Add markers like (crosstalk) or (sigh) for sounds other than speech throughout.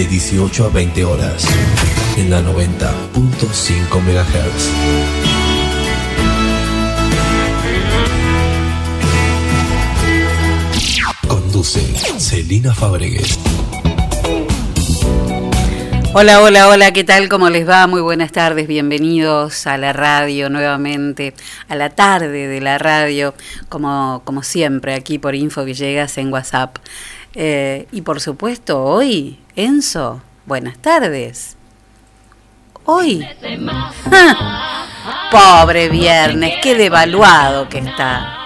De 18 a 20 horas, en la 90.5 MHz. Conduce Celina Fabregues. Hola, hola, hola, ¿qué tal? ¿Cómo les va? Muy buenas tardes, bienvenidos a la radio nuevamente, a la tarde de la radio, como, como siempre, aquí por Info Villegas en WhatsApp. Eh, y por supuesto, hoy, Enzo, buenas tardes. Hoy. (laughs) Pobre viernes, qué devaluado que está.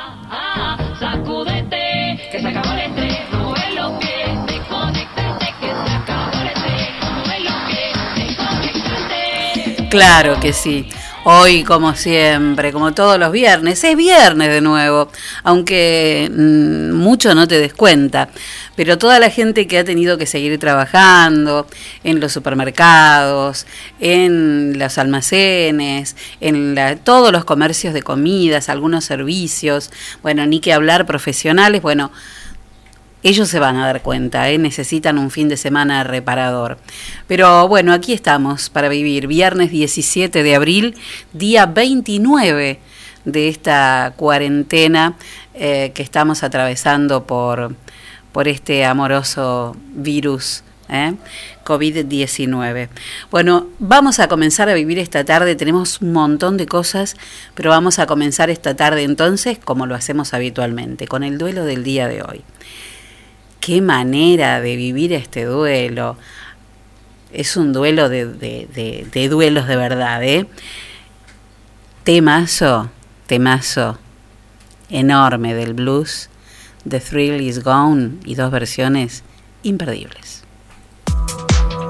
Claro que sí. Hoy, como siempre, como todos los viernes, es viernes de nuevo, aunque mm, mucho no te des cuenta, pero toda la gente que ha tenido que seguir trabajando en los supermercados, en los almacenes, en todos los comercios de comidas, algunos servicios, bueno, ni que hablar profesionales, bueno, ellos se van a dar cuenta, ¿eh? necesitan un fin de semana reparador. Pero bueno, aquí estamos para vivir. Viernes 17 de abril, día 29 de esta cuarentena eh, que estamos atravesando por, por este amoroso virus. ¿eh? COVID-19. Bueno, vamos a comenzar a vivir esta tarde, tenemos un montón de cosas, pero vamos a comenzar esta tarde entonces como lo hacemos habitualmente, con el duelo del día de hoy qué manera de vivir este duelo. Es un duelo de, de, duelos de verdad, ¿eh? Temazo, temazo enorme del blues, The Thrill Is Gone y dos versiones imperdibles.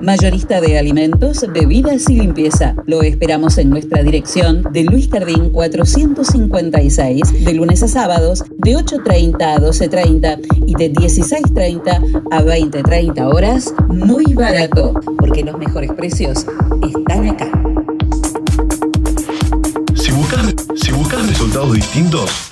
Mayorista de alimentos, bebidas y limpieza. Lo esperamos en nuestra dirección de Luis Cardín 456, de lunes a sábados, de 8.30 a 12.30 y de 16.30 a 20.30 horas. Muy barato, porque los mejores precios están acá. Si buscas, si buscas resultados distintos,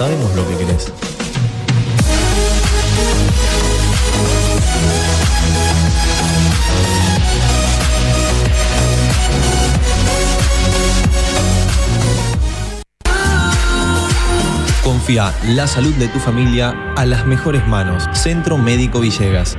Sabemos lo que querés. Confía la salud de tu familia a las mejores manos. Centro Médico Villegas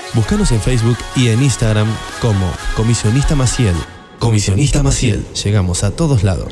Búscanos en Facebook y en Instagram como Comisionista Maciel. Comisionista Maciel. Llegamos a todos lados.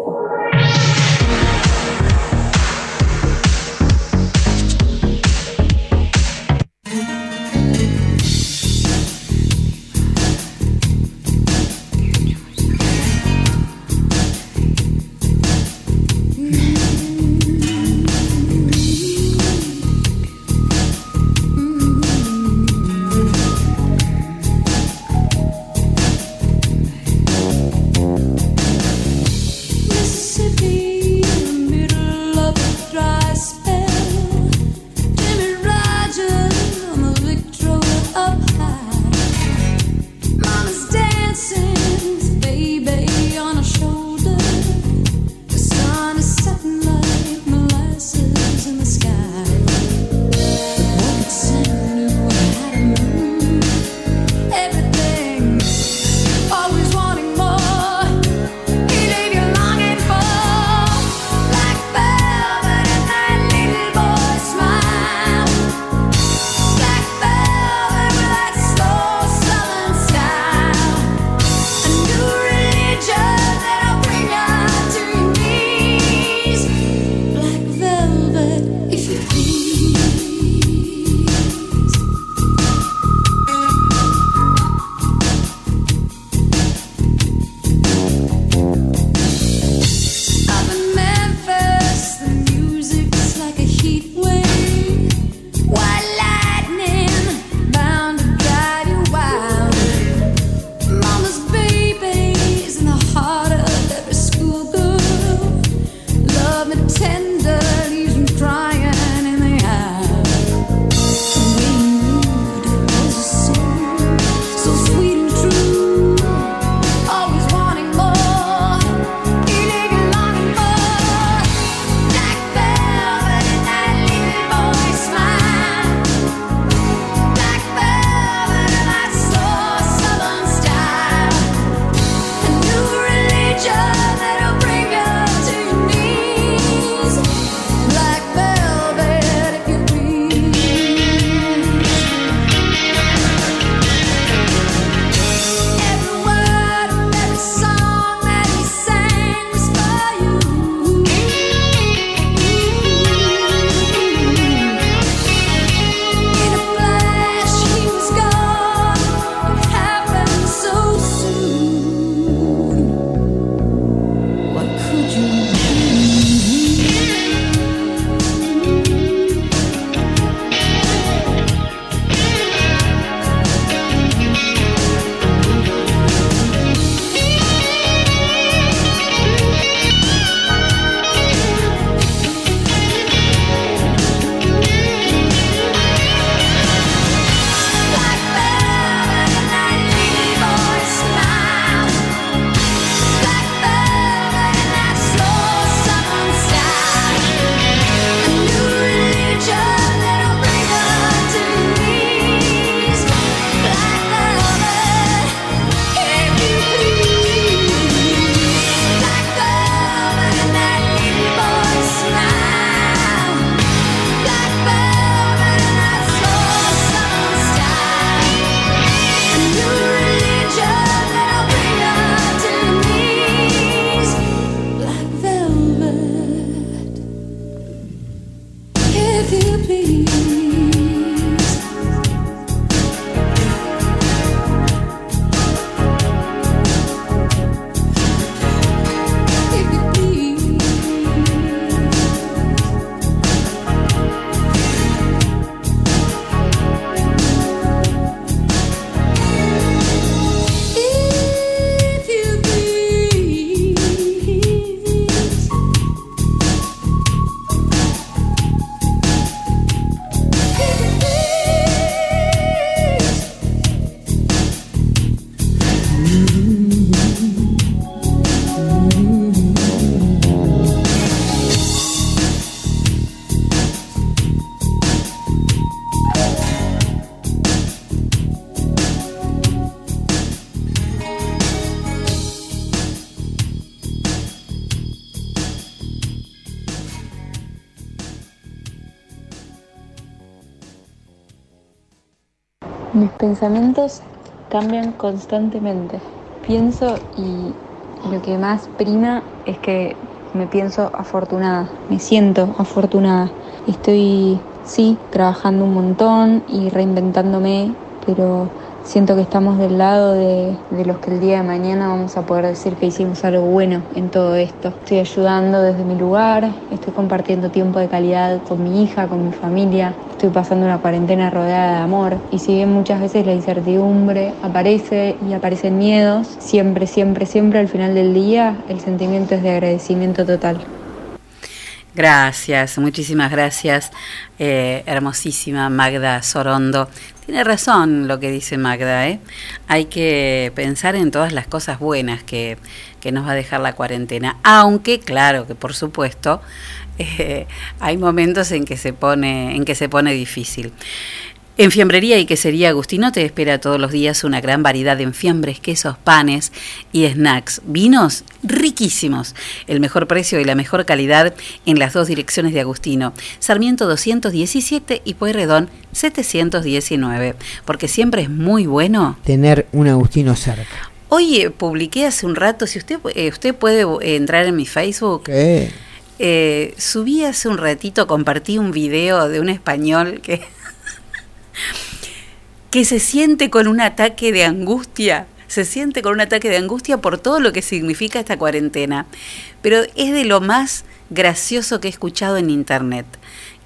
Pensamientos cambian constantemente. Pienso y lo que más prima es que me pienso afortunada, me siento afortunada. Estoy, sí, trabajando un montón y reinventándome, pero siento que estamos del lado de, los que el día de mañana vamos a poder decir que hicimos algo bueno en todo esto. Estoy ayudando desde mi lugar, estoy compartiendo tiempo de calidad con mi hija, con mi familia, estoy pasando una cuarentena rodeada de amor y si bien muchas veces la incertidumbre aparece y aparecen miedos, siempre, siempre, siempre al final del día el sentimiento es de agradecimiento total. Gracias, muchísimas gracias, eh, hermosísima Magda Sorondo. Tiene razón lo que dice Magda, ¿eh? hay que pensar en todas las cosas buenas que, que nos va a dejar la cuarentena, aunque claro que por supuesto (laughs) eh, hay momentos en que se pone, en que se pone difícil. En Fiambrería y Quesería Agustino te espera todos los días una gran variedad de enfiambres, quesos, panes y snacks. Vinos riquísimos. El mejor precio y la mejor calidad en las dos direcciones de Agustino. Sarmiento 217 y Pueyrredón 719. Porque siempre es muy bueno tener un Agustino cerca. Hoy eh, publiqué hace un rato, si usted, eh, usted puede eh, entrar en mi Facebook. subí hace un ratito, compartí un video de un español que que se siente con un ataque de angustia, se siente con un ataque de angustia por todo lo que significa esta cuarentena. Pero es de lo más gracioso que he escuchado en internet.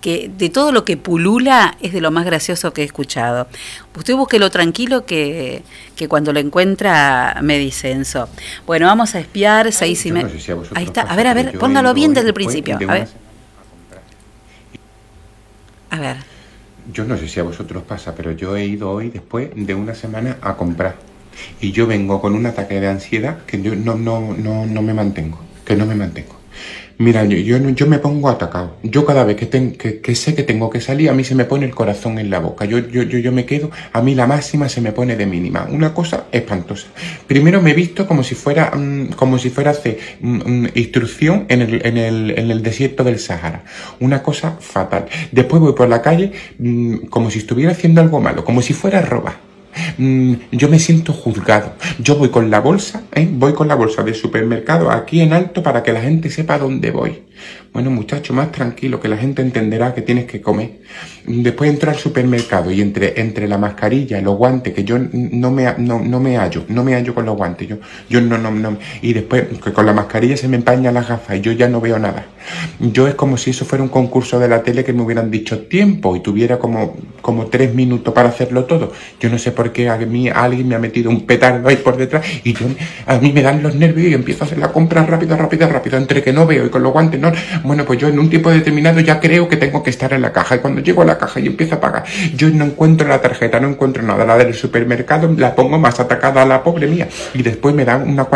Que de todo lo que pulula es de lo más gracioso que he escuchado. Usted búsquelo tranquilo que, que cuando lo encuentra me dice eso. Bueno, vamos a espiar seis y media. Ahí está. A ver, a ver, póngalo bien desde el principio. A ver. A ver yo no sé si a vosotros pasa, pero yo he ido hoy después de una semana a comprar. Y yo vengo con un ataque de ansiedad que yo no, no, no, no me mantengo, que no me mantengo. Mira, yo, yo, yo me pongo atacado. Yo cada vez que, que, sé que tengo que salir, a mí se me pone el corazón en la boca. Yo, yo, yo, yo me quedo, a mí la máxima se me pone de mínima. Una cosa espantosa. Primero me he visto como si fuera, mm, como si fuera hacer mm, mm, instrucción en el, en, el, en el desierto del Sahara. Una cosa fatal. Después voy por la calle como si estuviera haciendo algo malo, como si fuera roba. Mm, yo me siento juzgado. Yo voy con la bolsa, ¿eh? voy con la bolsa del supermercado aquí en alto para que la gente sepa dónde voy. Bueno, muchacho, más tranquilo, que la gente entenderá que tienes que comer. Después entro al supermercado y entre, entre la mascarilla los guantes, que yo no me, no, no me hallo, no me hallo con los guantes, yo, yo no, no, no, y después con la mascarilla se me empañan las gafas y yo ya no veo nada. Yo es como si eso fuera un concurso de la tele que me hubieran dicho tiempo y tuviera como, como tres minutos para hacerlo todo. Yo no sé por qué a mí alguien me ha metido un petardo ahí por detrás y yo, a mí me dan los nervios y empiezo a hacer la compra rápido, rápido, rápido, entre que no veo y con los guantes no. Bueno, pues yo en un tiempo determinado ya creo que tengo que estar en la caja y cuando llego a la caja y empiezo a pagar, yo no encuentro la tarjeta, no encuentro nada, la del supermercado la pongo más atacada a la pobre mía y después me dan una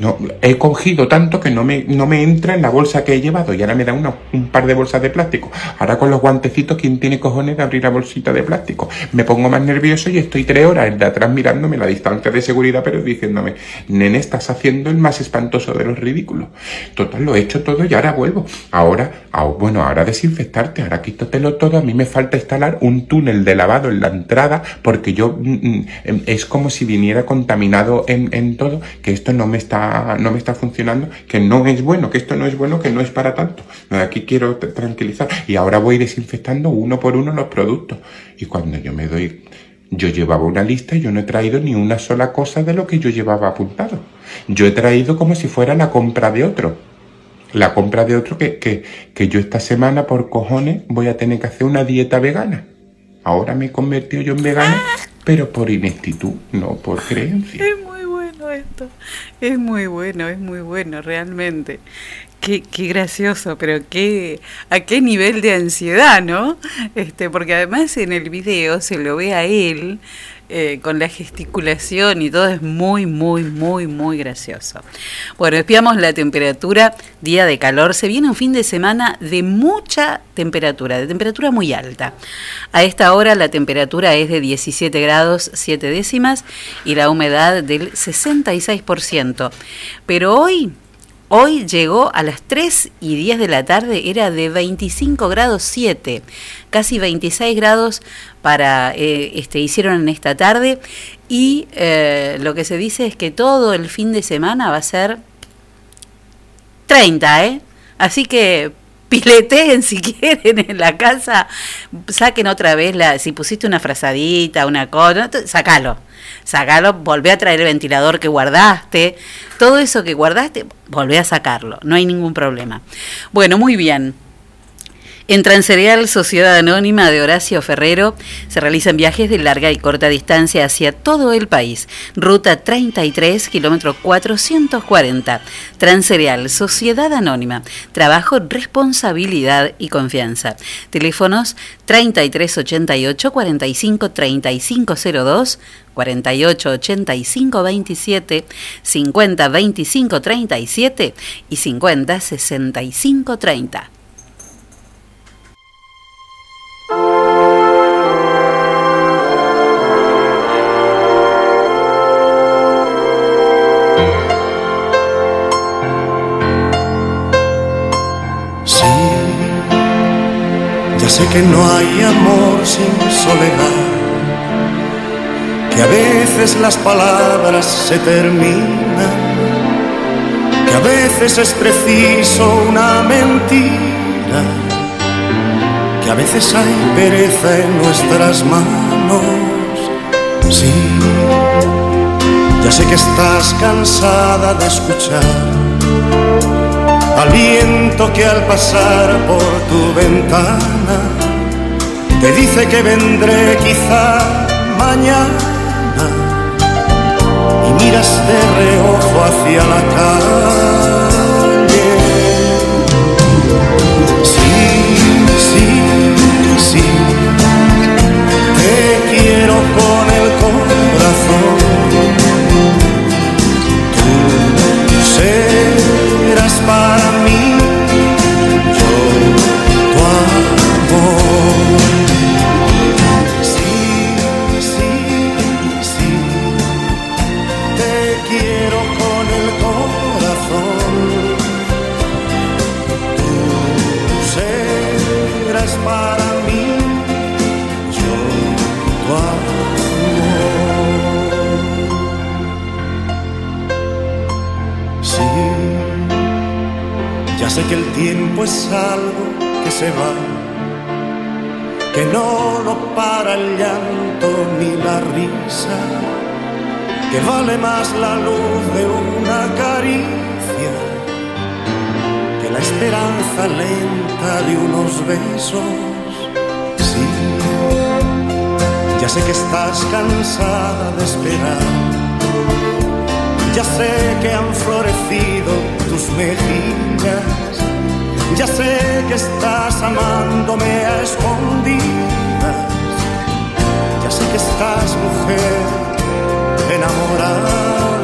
no, he cogido tanto que no me, no me entra en la bolsa que he llevado y ahora me dan un par de bolsas de plástico. Ahora con los guantecitos, ¿quién tiene cojones de abrir la bolsita de plástico? Me pongo más nervioso y estoy tres horas de atrás mirándome la distancia de seguridad, pero diciéndome, nene, estás haciendo el más espantoso de los ridículos. Total, lo he hecho todo y ahora Ahora, bueno, ahora desinfectarte, ahora quítatelo todo. A mí me falta instalar un túnel de lavado en la entrada porque yo mm, mm, em, es como si viniera contaminado en, en todo, que esto no me está, no me está funcionando, que no es bueno, que esto no es bueno, que no es para tanto. Aquí quiero tranquilizar. Y ahora voy desinfectando uno por uno los productos. Y cuando yo me doy, yo llevaba una lista y yo no he traído ni una sola cosa de lo que yo llevaba apuntado. Yo he traído como si fuera la compra de otro. La compra de otro que, que, que yo esta semana por cojones voy a tener que hacer una dieta vegana. Ahora me he convertido yo en vegana, pero por ineptitud, no por creencia. Es muy bueno esto. Es muy bueno, es muy bueno, realmente. Qué, qué, gracioso, pero qué, a qué nivel de ansiedad, ¿no? Este, porque además en el video se lo ve a él eh, con la gesticulación y todo es muy, muy, muy, muy gracioso. Bueno, espiamos la temperatura, día de calor. Se viene un fin de semana de mucha temperatura, de temperatura muy alta. A esta hora la temperatura es de 17 grados 7 décimas y la humedad del 66%. Pero hoy Hoy llegó a las 3 y 10 de la tarde, era de 25 grados 7, casi 26 grados para eh, este hicieron en esta tarde y eh, lo que se dice es que todo el fin de semana va a ser 30, ¿eh? Así que pileteen si (laughs) quieren en la casa, saquen otra vez la, si pusiste una frazadita, una cosa, sacalo, sacalo, volvé a traer el ventilador que guardaste, todo eso que guardaste, volvé a sacarlo, no hay ningún problema. Bueno, muy bien. En Transerial Sociedad Anónima de Horacio Ferrero se realizan viajes de larga y corta distancia hacia todo el país. Ruta 33, kilómetro 440. Transerial Sociedad Anónima. Trabajo, responsabilidad y confianza. Teléfonos 3388 45 3502 48 85 27 50 25 37 y 50 65 30. Sé que no hay amor sin soledad, que a veces las palabras se terminan, que a veces es preciso una mentira que a veces hay pereza en nuestras manos. Sí, ya sé que estás cansada de escuchar al viento que al pasar por tu ventana dice que vendré quizá mañana y miras de reojo hacia la calle. Tiempo es algo que se va, que no lo para el llanto ni la risa, que vale más la luz de una caricia que la esperanza lenta de unos besos. Sí, ya sé que estás cansada de esperar. Ya sé que han florecido tus mejillas. Ya sé que estás amándome a escondidas. Ya sé que estás mujer enamorada.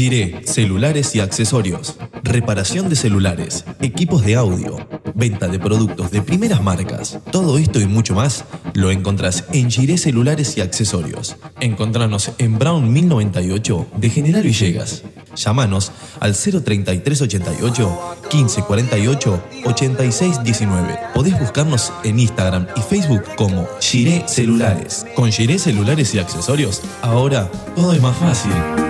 Giré, celulares y accesorios. Reparación de celulares, equipos de audio, venta de productos de primeras marcas. Todo esto y mucho más lo encontrás en Giré Celulares y Accesorios. Encontranos en Brown 1098 de General Villegas. Llámanos al 03388 1548 8619. Podés buscarnos en Instagram y Facebook como Giré Celulares. Con Giré Celulares y Accesorios, ahora todo es más fácil.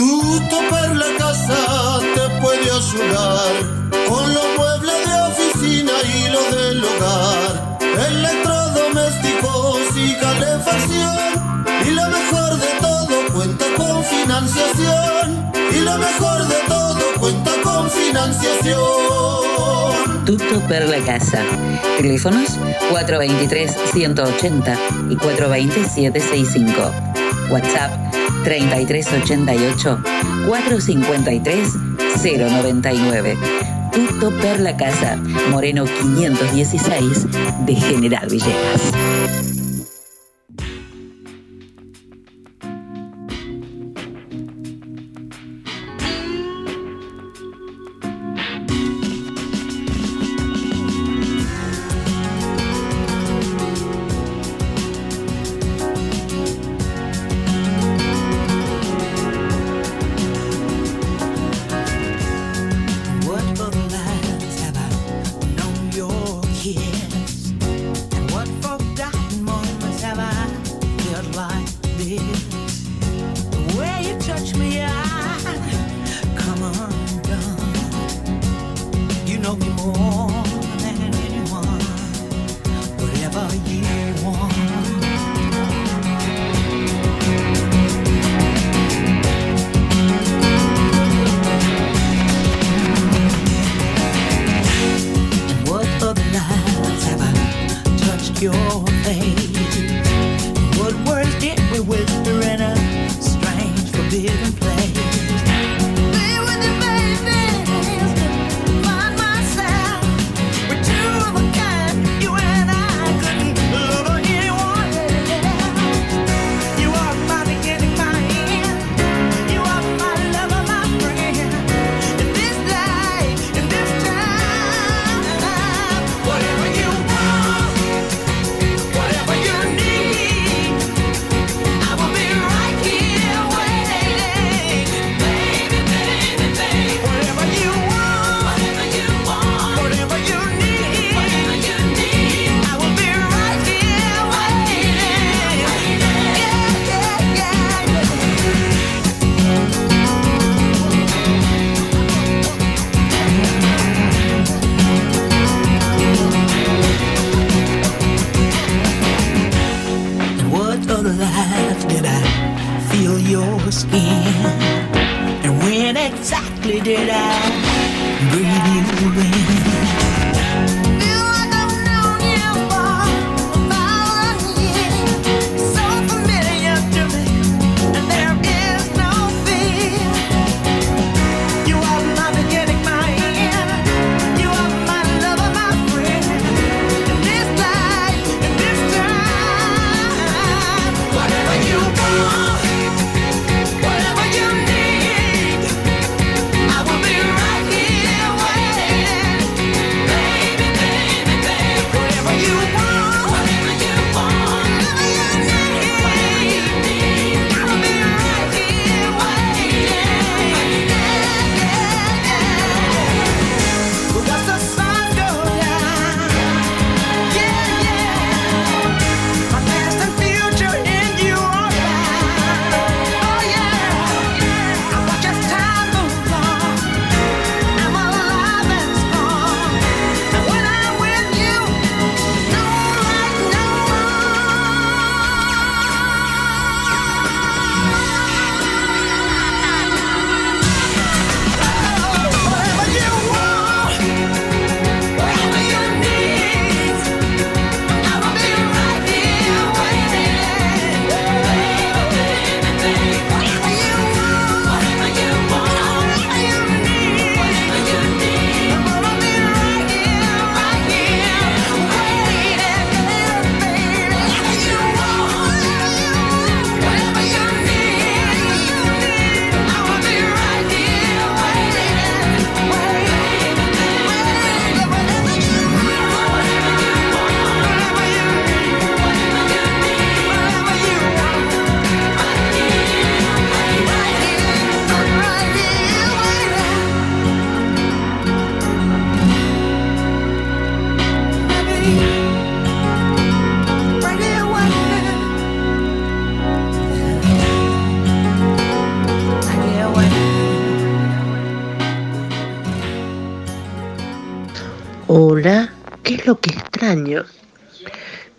Tutto per la casa te puede ayudar con los muebles de oficina y los del hogar, electrodomésticos y calefacción. Y lo mejor de todo cuenta con financiación. Y lo mejor de todo cuenta con financiación. Tutto per la casa. Teléfonos 423-180 y 420-765. WhatsApp 3388 453 099. Tutto per la casa. Moreno 516 de General Villegas.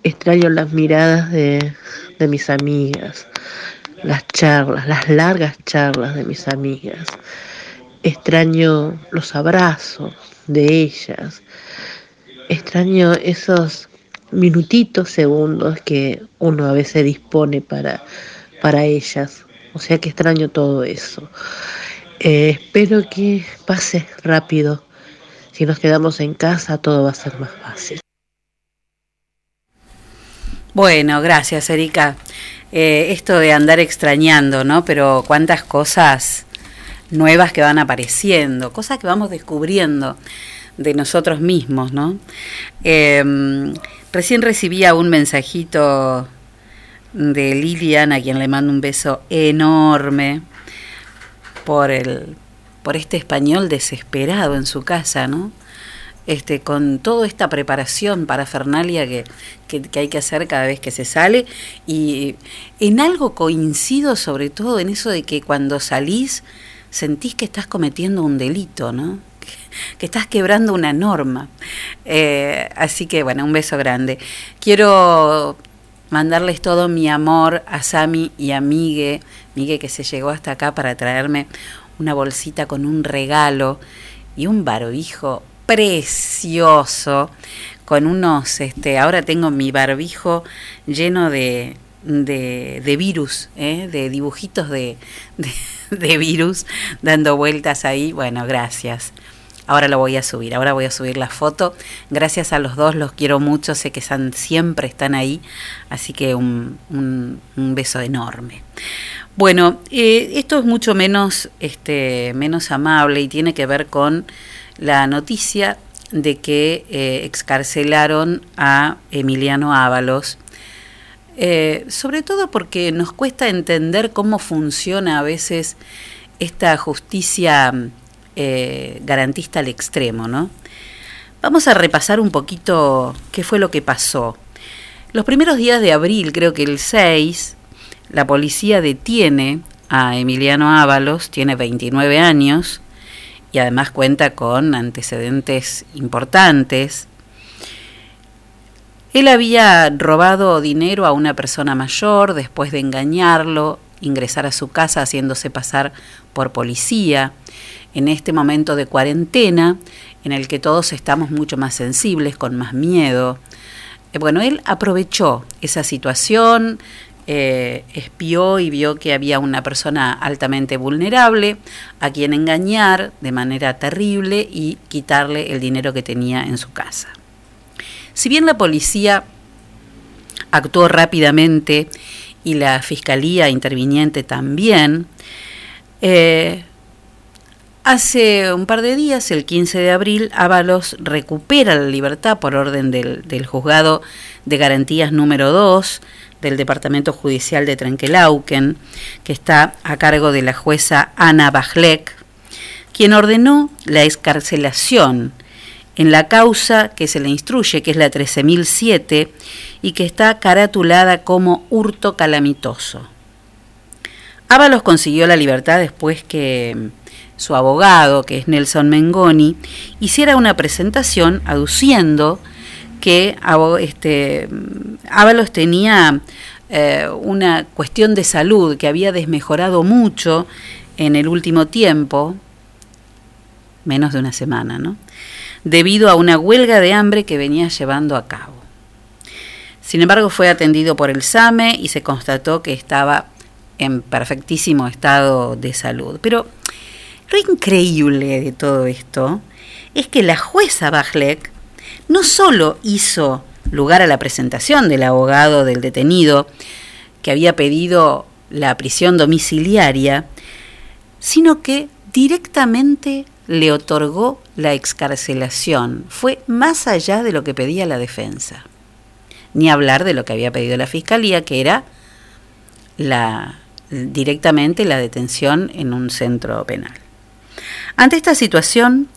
Extraño las miradas de, de mis amigas, las charlas, las largas charlas de mis amigas. Extraño los abrazos de ellas. Extraño esos minutitos, segundos que uno a veces dispone para, para ellas. O sea que extraño todo eso. Eh, espero que pase rápido. Si nos quedamos en casa todo va a ser más fácil. Bueno, gracias Erika. Eh, esto de andar extrañando, ¿no? Pero cuántas cosas nuevas que van apareciendo, cosas que vamos descubriendo de nosotros mismos, ¿no? Eh, recién recibía un mensajito de Lilian, a quien le mando un beso enorme por el por este español desesperado en su casa, ¿no? Este, con toda esta preparación para Fernalia que, que, hay que hacer cada vez que se sale. Y en algo coincido sobre todo en eso de que cuando salís sentís que estás cometiendo un delito, ¿no? (laughs) que estás quebrando una norma. Eh, así que bueno, un beso grande. Quiero mandarles todo mi amor a Sami y a Migue, Migue que se llegó hasta acá para traerme una bolsita con un regalo y un barbijo precioso con unos, este, ahora tengo mi barbijo lleno de, de, virus, ¿eh? de dibujitos de, de, virus dando vueltas ahí. Bueno, gracias. Ahora lo voy a subir, ahora voy a subir la foto. Gracias a los dos, los quiero mucho, sé que siempre están ahí, así que un, un, un beso enorme. Bueno, eh, esto es mucho menos, este, menos amable y tiene que ver con la noticia de que eh, excarcelaron a Emiliano Ábalos, eh, sobre todo porque nos cuesta entender cómo funciona a veces esta justicia garantista al extremo, ¿no? Vamos a repasar un poquito qué fue lo que pasó. Los primeros días de abril, creo que el 6, la policía detiene a Emiliano Ábalos, tiene 29 años y además cuenta con antecedentes importantes. Él había robado dinero a una persona mayor después de engañarlo, ingresar a su casa haciéndose pasar por policía. En este momento de cuarentena, en el que todos estamos mucho más sensibles, con más miedo, eh, bueno, él aprovechó esa situación, eh, espió y vio que había una persona altamente vulnerable a quien engañar de manera terrible y quitarle el dinero que tenía en su casa. Si bien la policía actuó rápidamente y la fiscalía interviniente también, eh, Hace un par de días, el 15 de abril, Ábalos recupera la libertad por orden del, del, juzgado de garantías número 2 del Departamento Judicial de Trenquelauquen, que está a cargo de la jueza Ana Bajlek, quien ordenó la escarcelación en la causa que se le instruye, que es la 13.007, y que está caratulada como hurto calamitoso. Ábalos consiguió la libertad después que su abogado, que es Nelson Mengoni, hiciera una presentación aduciendo que este, Ábalos tenía eh, una cuestión de salud que había desmejorado mucho en el último tiempo, menos de una semana, ¿no? debido a una huelga de hambre que venía llevando a cabo. Sin embargo, fue atendido por el SAME y se constató que estaba en perfectísimo estado de salud. Pero lo increíble de todo esto es que la jueza Bajlek no solo hizo lugar a la presentación del abogado del detenido que había pedido la prisión domiciliaria, sino que directamente le otorgó la excarcelación. Fue más allá de lo que pedía la defensa. Ni hablar de lo que había pedido la fiscalía, que era directamente la detención en un centro penal. Ante esta situación,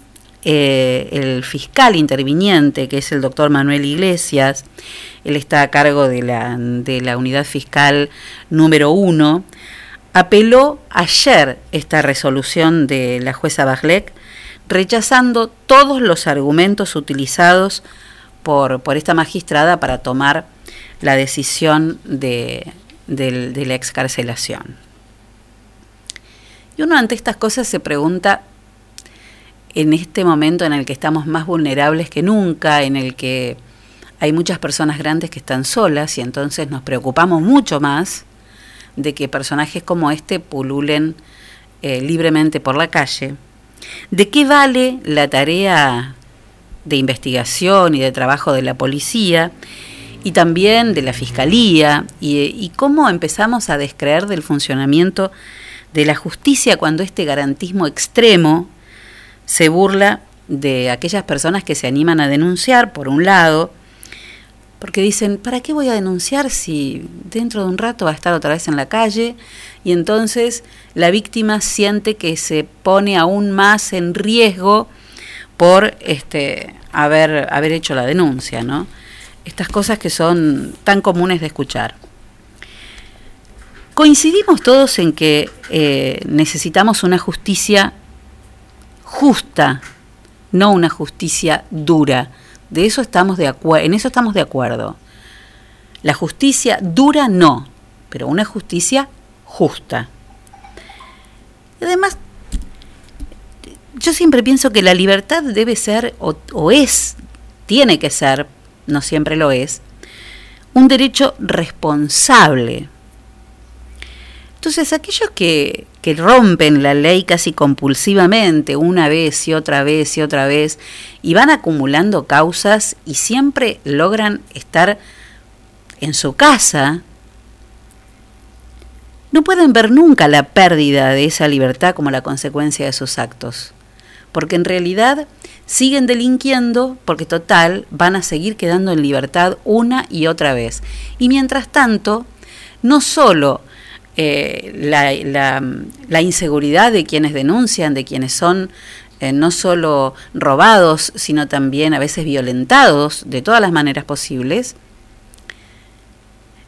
eh, el fiscal interviniente, que es el doctor Manuel Iglesias, él está a cargo de la, de la unidad fiscal número uno, apeló ayer esta resolución de la jueza Bajlek, rechazando todos los argumentos utilizados por, por esta magistrada para tomar la decisión de, de la excarcelación. Y uno ante estas cosas se pregunta, en este momento en el que estamos más vulnerables que nunca, en el que hay muchas personas grandes que están solas y entonces nos preocupamos mucho más de que personajes como este pululen eh, libremente por la calle, ¿de qué vale la tarea de investigación y de trabajo de la policía y también de la fiscalía y, y cómo empezamos a descreer del funcionamiento de la justicia cuando este garantismo extremo se burla de aquellas personas que se animan a denunciar, por un lado, porque dicen, ¿para qué voy a denunciar si dentro de un rato va a estar otra vez en la calle? Y entonces la víctima siente que se pone aún más en riesgo por este, haber, haber hecho la denuncia, ¿no? Estas cosas que son tan comunes de escuchar. Coincidimos todos en que eh, necesitamos una justicia justa, no una justicia dura. De eso estamos en eso estamos de acuerdo. La justicia dura no, pero una justicia justa. Además, yo siempre pienso que la libertad debe ser, o es, tiene que ser, no siempre lo es, un derecho responsable. Entonces, aquellos que, rompen la ley casi compulsivamente, una vez y otra vez y otra vez, y van acumulando causas y siempre logran estar en su casa, no pueden ver nunca la pérdida de esa libertad como la consecuencia de sus actos, porque en realidad siguen delinquiendo porque total van a seguir quedando en libertad una y otra vez. Y mientras tanto, no solo eh, la, la, inseguridad de quienes denuncian, de quienes son eh, no solo robados, sino también a veces violentados de todas las maneras posibles,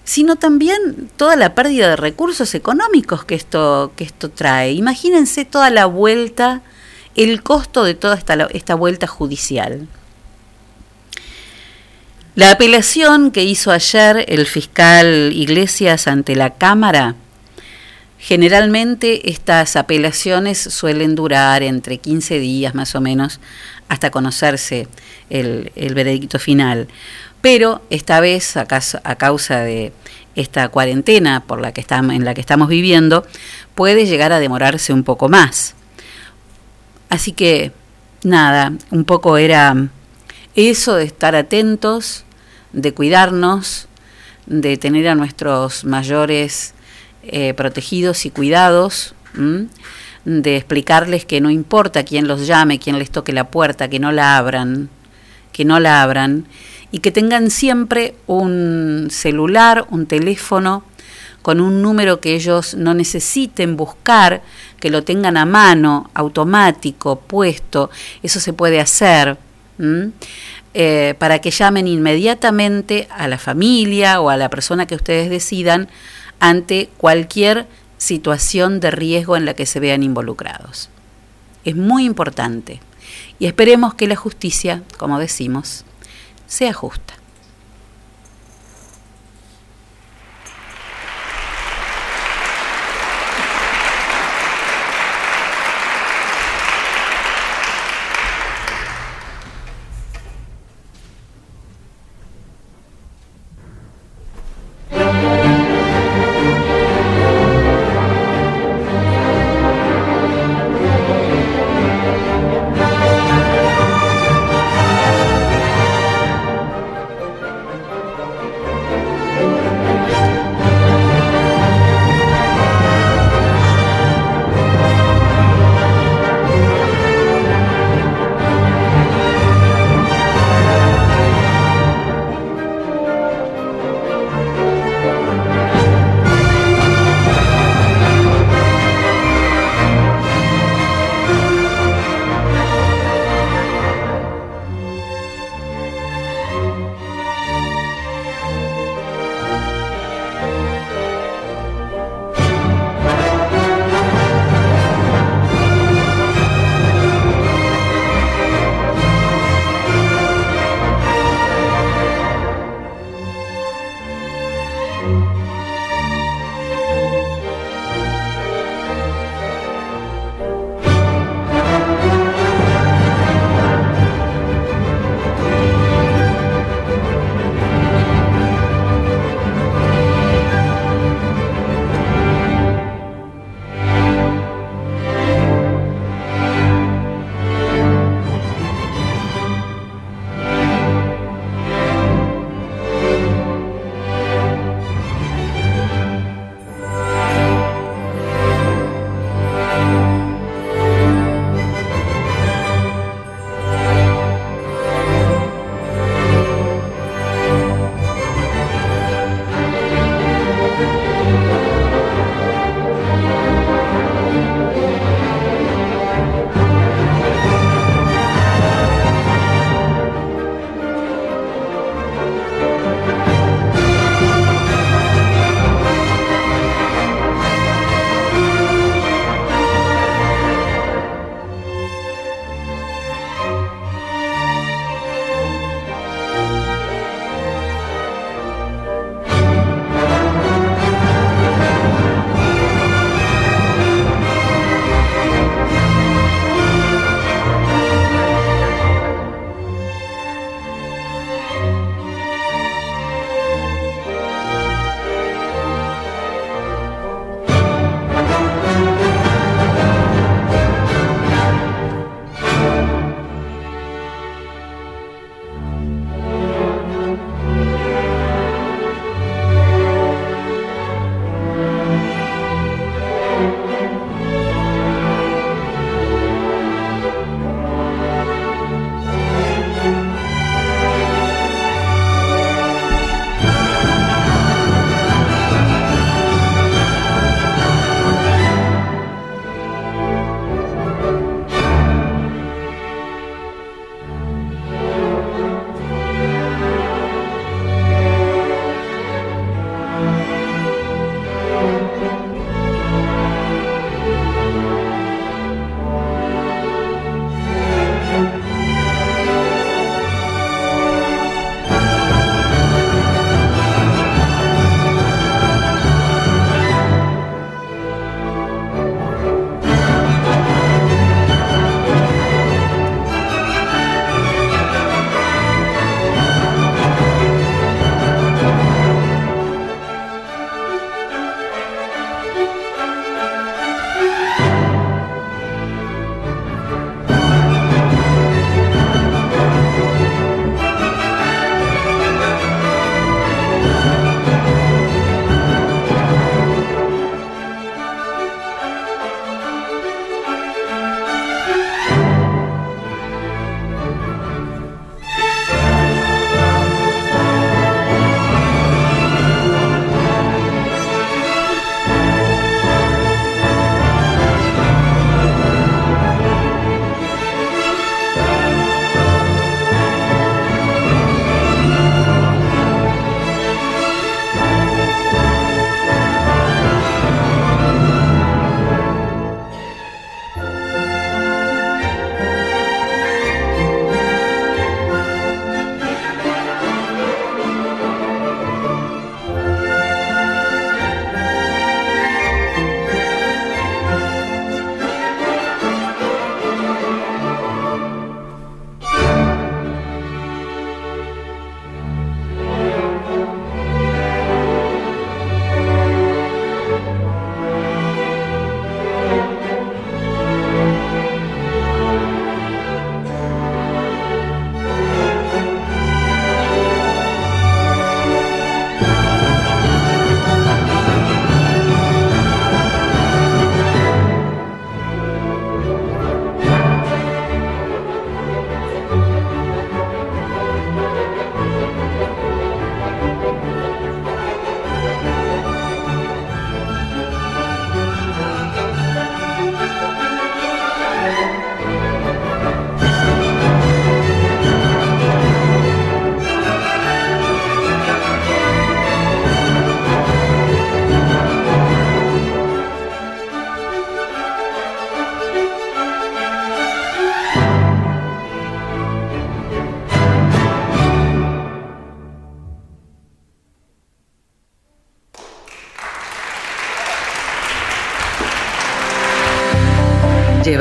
sino también toda la pérdida de recursos económicos que esto, que esto trae. Imagínense toda la vuelta, el costo de toda esta, esta vuelta judicial. La apelación que hizo ayer el fiscal Iglesias ante la Cámara, generalmente estas apelaciones suelen durar entre 15 días más o menos hasta conocerse el, el veredicto final. Pero esta vez, a, a causa de esta cuarentena por la que estamos, en la que estamos viviendo, puede llegar a demorarse un poco más. Así que, nada, un poco era eso de estar atentos, de cuidarnos, de tener a nuestros mayores eh, protegidos y cuidados, de explicarles que no importa quién los llame, quién les toque la puerta, que no la abran, que no la abran, y que tengan siempre un celular, un teléfono con un número que ellos no necesiten buscar, que lo tengan a mano, automático, puesto, eso se puede hacer, eh, para que llamen inmediatamente a la familia o a la persona que ustedes decidan ante cualquier situación de riesgo en la que se vean involucrados. Es muy importante y esperemos que la justicia, como decimos, sea justa.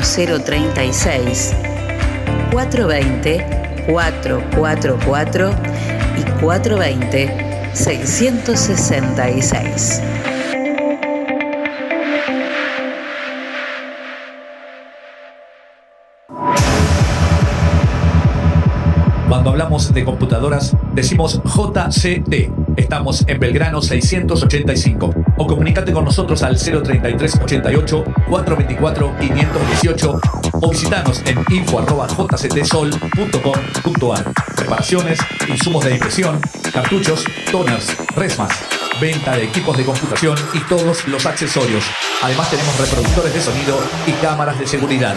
036 420 444 y 420 666. Cuando hablamos de computadoras, decimos JCT. Estamos en Belgrano 685. O comunícate con nosotros al 033 88 424 518 o visitanos en info.jctsol.com.ar. Reparaciones, insumos de impresión, cartuchos, toners, resmas, venta de equipos de computación y todos los accesorios. Además tenemos reproductores de sonido y cámaras de seguridad.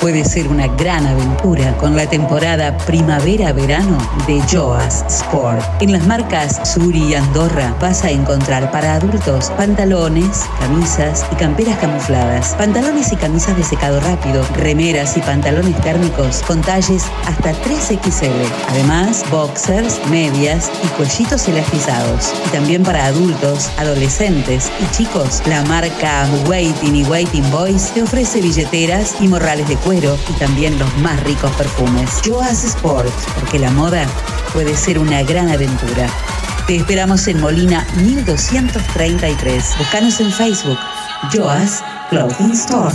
puede ser una gran aventura con la temporada primavera-verano de Joas Sport. En las marcas Suri y Andorra vas a encontrar para adultos pantalones, camisas y camperas camufladas, pantalones y camisas de secado rápido, remeras y pantalones térmicos con talles hasta 3XL. Además, boxers, medias y cuellitos elastizados. Y también para adultos, adolescentes y chicos, la marca Waiting y Waiting Boys te ofrece billeteras y morrales de cuero y también los más ricos perfumes. Joas Sport, porque la moda puede ser una gran aventura. Te esperamos en Molina 1233. Búscanos en Facebook, Joas Clothing Store.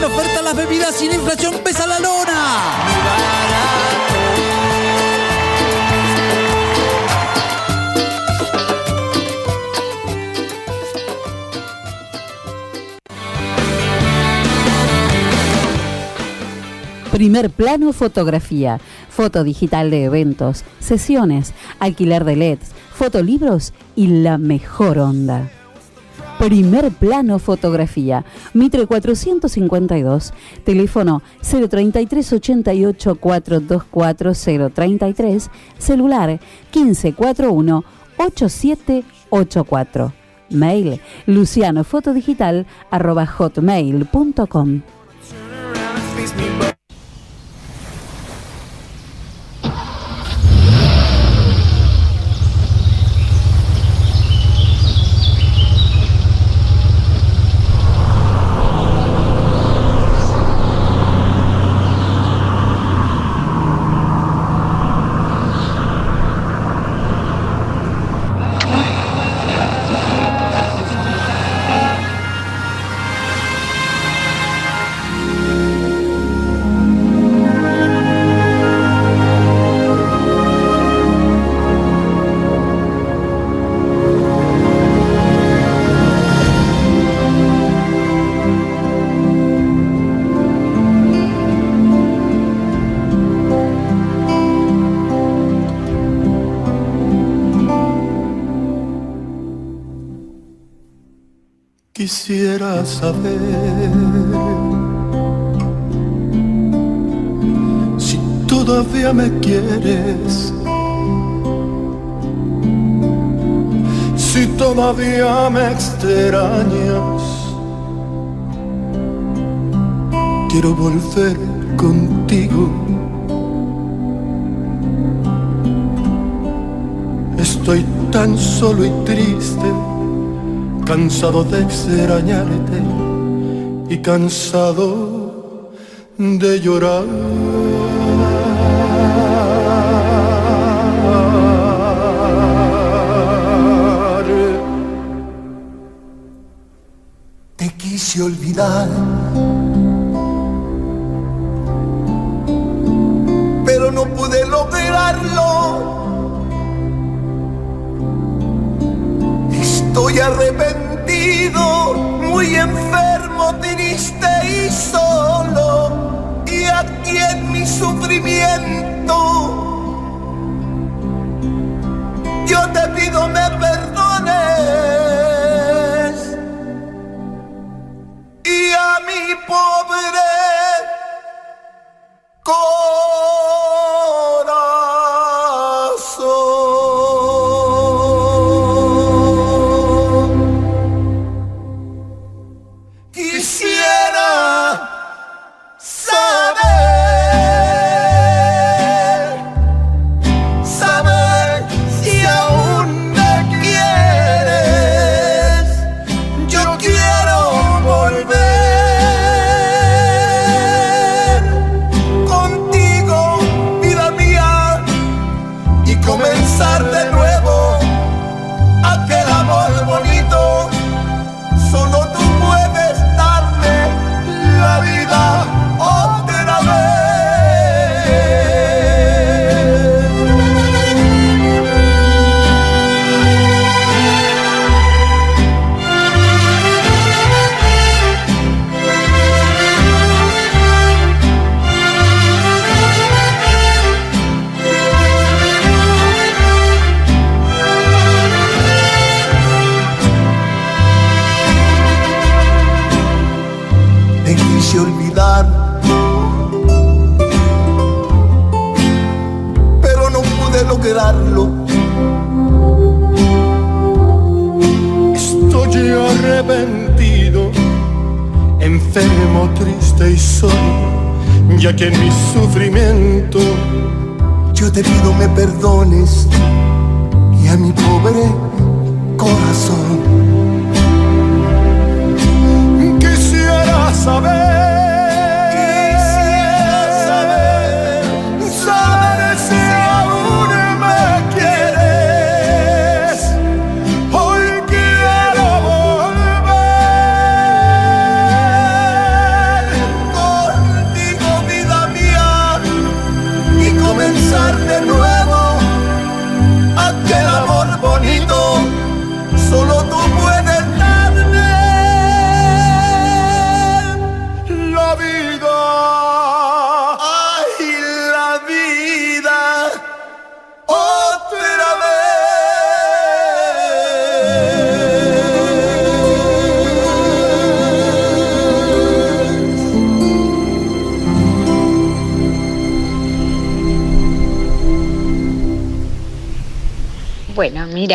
Ponen oferta las bebidas la inflación pesa la lona. Primer plano fotografía, foto digital de eventos, sesiones, alquiler de LEDs, fotolibros y la mejor onda. Primer plano fotografía, Mitre 452, teléfono 033 88 424 033, celular 1541 8784. Mail lucianofotodigital arroba hotmail.com. Saber. Si todavía me quieres. Si todavía me extrañas, quiero volver contigo. Estoy tan solo y triste, cansado de extrañarte y cansado de llorar. Te quise olvidar, pero no pude lograrlo. Estoy arrepentido, muy enfermo, triste y solo. Y aquí en mi sufrimiento,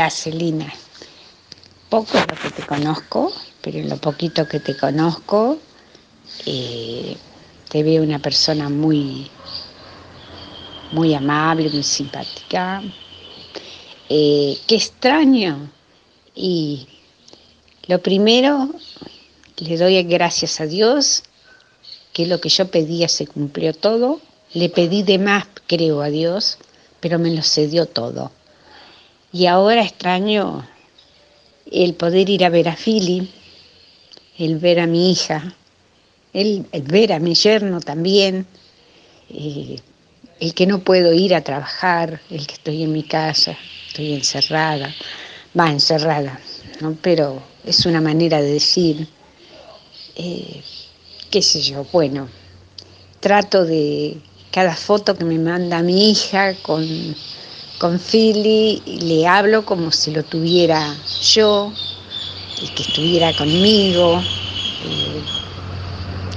Celina, poco es lo que te conozco, pero en lo poquito que te conozco, eh, te veo una persona muy, muy amable, muy simpática. Eh, qué extraño. Y lo primero, le doy gracias a Dios, que lo que yo pedía se cumplió todo. Le pedí de más, creo, a Dios, pero me lo cedió todo. Y ahora extraño el poder ir a ver a Philly, el ver a mi hija, el, ver a mi yerno también, eh, el que no puedo ir a trabajar, el que estoy en mi casa, estoy encerrada, va encerrada, ¿no? pero es una manera de decir, eh, qué sé yo, bueno, trato de cada foto que me manda mi hija con con Philly le hablo como si lo tuviera yo, y que estuviera conmigo. eh,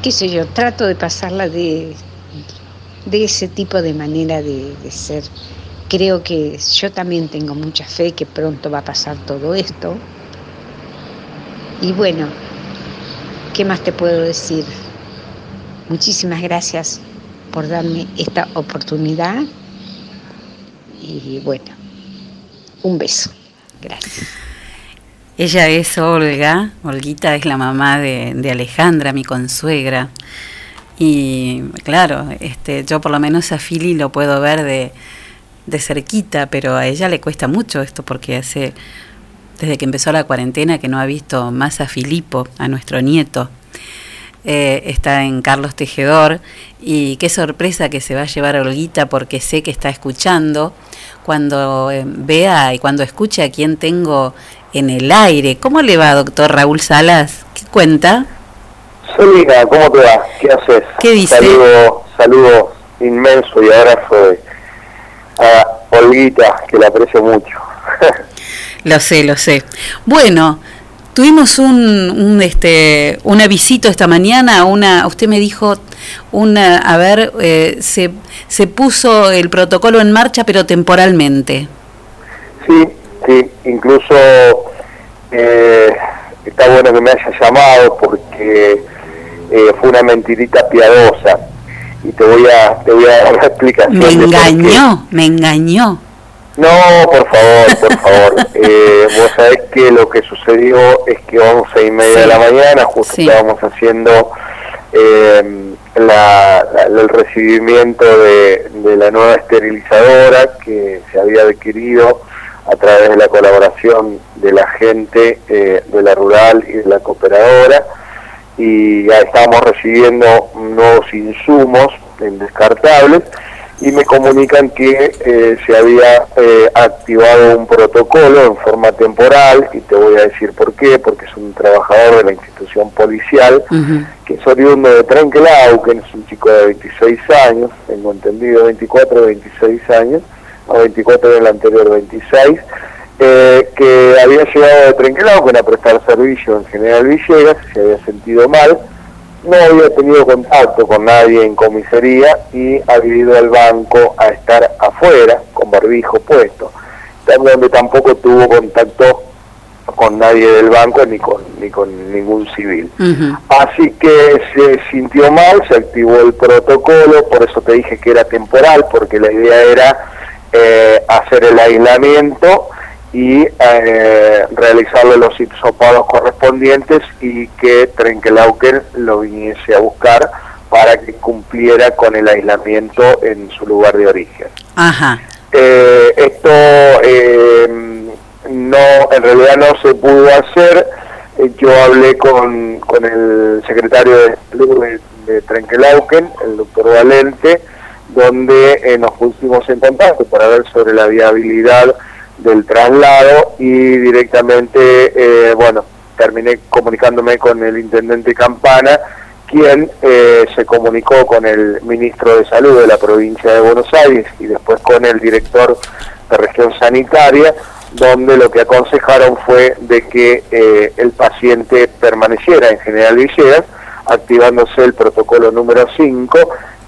qué sé yo, trato de pasarla de, de ese tipo de manera de, de ser creo que yo también tengo mucha fe que pronto va a pasar todo esto. Y bueno, ¿qué más te puedo decir? Muchísimas gracias por darme esta oportunidad. Y bueno, un beso. Gracias. Ella es Olga, Olguita es la mamá de, de Alejandra, mi consuegra. Y claro, este, yo por lo menos a Fili lo puedo ver de, de cerquita, pero a ella le cuesta mucho esto porque hace, desde que empezó la cuarentena, que no ha visto más a Filipo, a nuestro nieto. Eh, está en Carlos Tejedor y qué sorpresa que se va a llevar a Olguita porque sé que está escuchando cuando eh, vea y cuando escuche a quién tengo en el aire. ¿Cómo le va, doctor Raúl Salas? ¿Qué cuenta? Selina, ¿cómo te va? ¿Qué haces? ¿Qué dice? Saludo, saludo inmenso y abrazo de, a Olguita, que la aprecio mucho. (laughs) Lo sé, lo sé. Bueno, tuvimos un, un este una visita esta mañana, una usted me dijo una a ver eh, se se puso el protocolo en marcha pero temporalmente. Sí, sí, incluso eh, está bueno que me haya llamado porque eh, fue una mentirita piadosa y te voy a te voy a dar la (laughs) explicación. Me engañó, me engañó. No, por favor, por (laughs) favor. Eh, vos sabés que lo que sucedió es que 11 y media Sí. de la mañana, justo Sí. estábamos haciendo eh, la- la- el recibimiento de, de la nueva esterilizadora que se había adquirido a través de la colaboración de la gente eh, de la rural y de la cooperadora y ya estábamos recibiendo nuevos insumos en descartables y me comunican que eh, se había eh, activado un protocolo en forma temporal y te voy a decir por qué, porque es un trabajador de la institución policial que es oriundo de Trenquelauquen, es un chico de 26 años, tengo entendido 24 26 años, o 24 del anterior 26, eh, que había llegado de Trenquelauquen a prestar servicio en General Villegas, se había sentido mal, no había tenido contacto con nadie en comisaría y había ido al banco a estar afuera con barbijo puesto, donde tampoco tuvo contacto con nadie del banco ni con ni con ningún civil. Así que se sintió mal, se activó el protocolo, por eso te dije que era temporal, porque la idea era eh, hacer el aislamiento y eh, realizarle los hisopados correspondientes y que Trenkelauken lo viniese a buscar para que cumpliera con el aislamiento en su lugar de origen. Ajá. Eh, esto eh, no, en realidad no se pudo hacer. Yo hablé con, con el secretario de salud de, de Trenkelauken, el doctor Valente, donde eh, nos pusimos en contacto para ver sobre la viabilidad del traslado y directamente, eh, bueno, terminé comunicándome con el intendente Campana, quien eh, se comunicó con el ministro de Salud de la provincia de Buenos Aires y después con el director de región sanitaria, donde lo que aconsejaron fue de que eh, el paciente permaneciera en General Villegas, activándose el protocolo número 5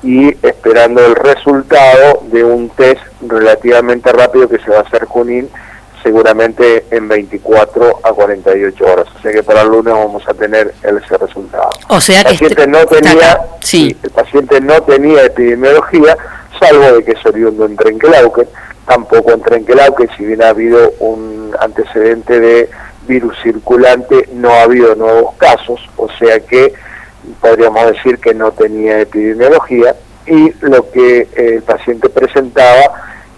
y esperando el resultado de un test relativamente rápido que se va a hacer Junín seguramente en 24 a 48 horas. O sea que para el lunes vamos a tener ese resultado. O sea el que paciente este- no tenía. Sí. el paciente no tenía epidemiología, salvo de que es oriundo en Trenquelauquen, tampoco en Trenquelauquen, si bien ha habido un antecedente de virus circulante, no ha habido nuevos casos, o sea que podríamos decir que no tenía epidemiología y lo que el paciente presentaba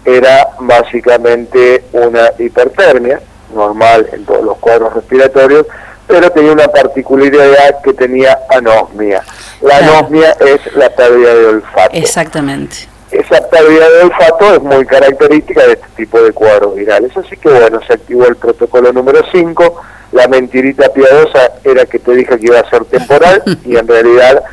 era básicamente una hipertermia, normal en todos los cuadros respiratorios, pero tenía una particularidad que tenía anosmia. La Claro. anosmia es la pérdida de olfato. Exactamente. Esa pérdida de olfato es muy característica de este tipo de cuadros virales. Así que bueno, se activó el protocolo número 5. La mentirita piadosa era que te dije que iba a ser temporal (laughs) y en realidad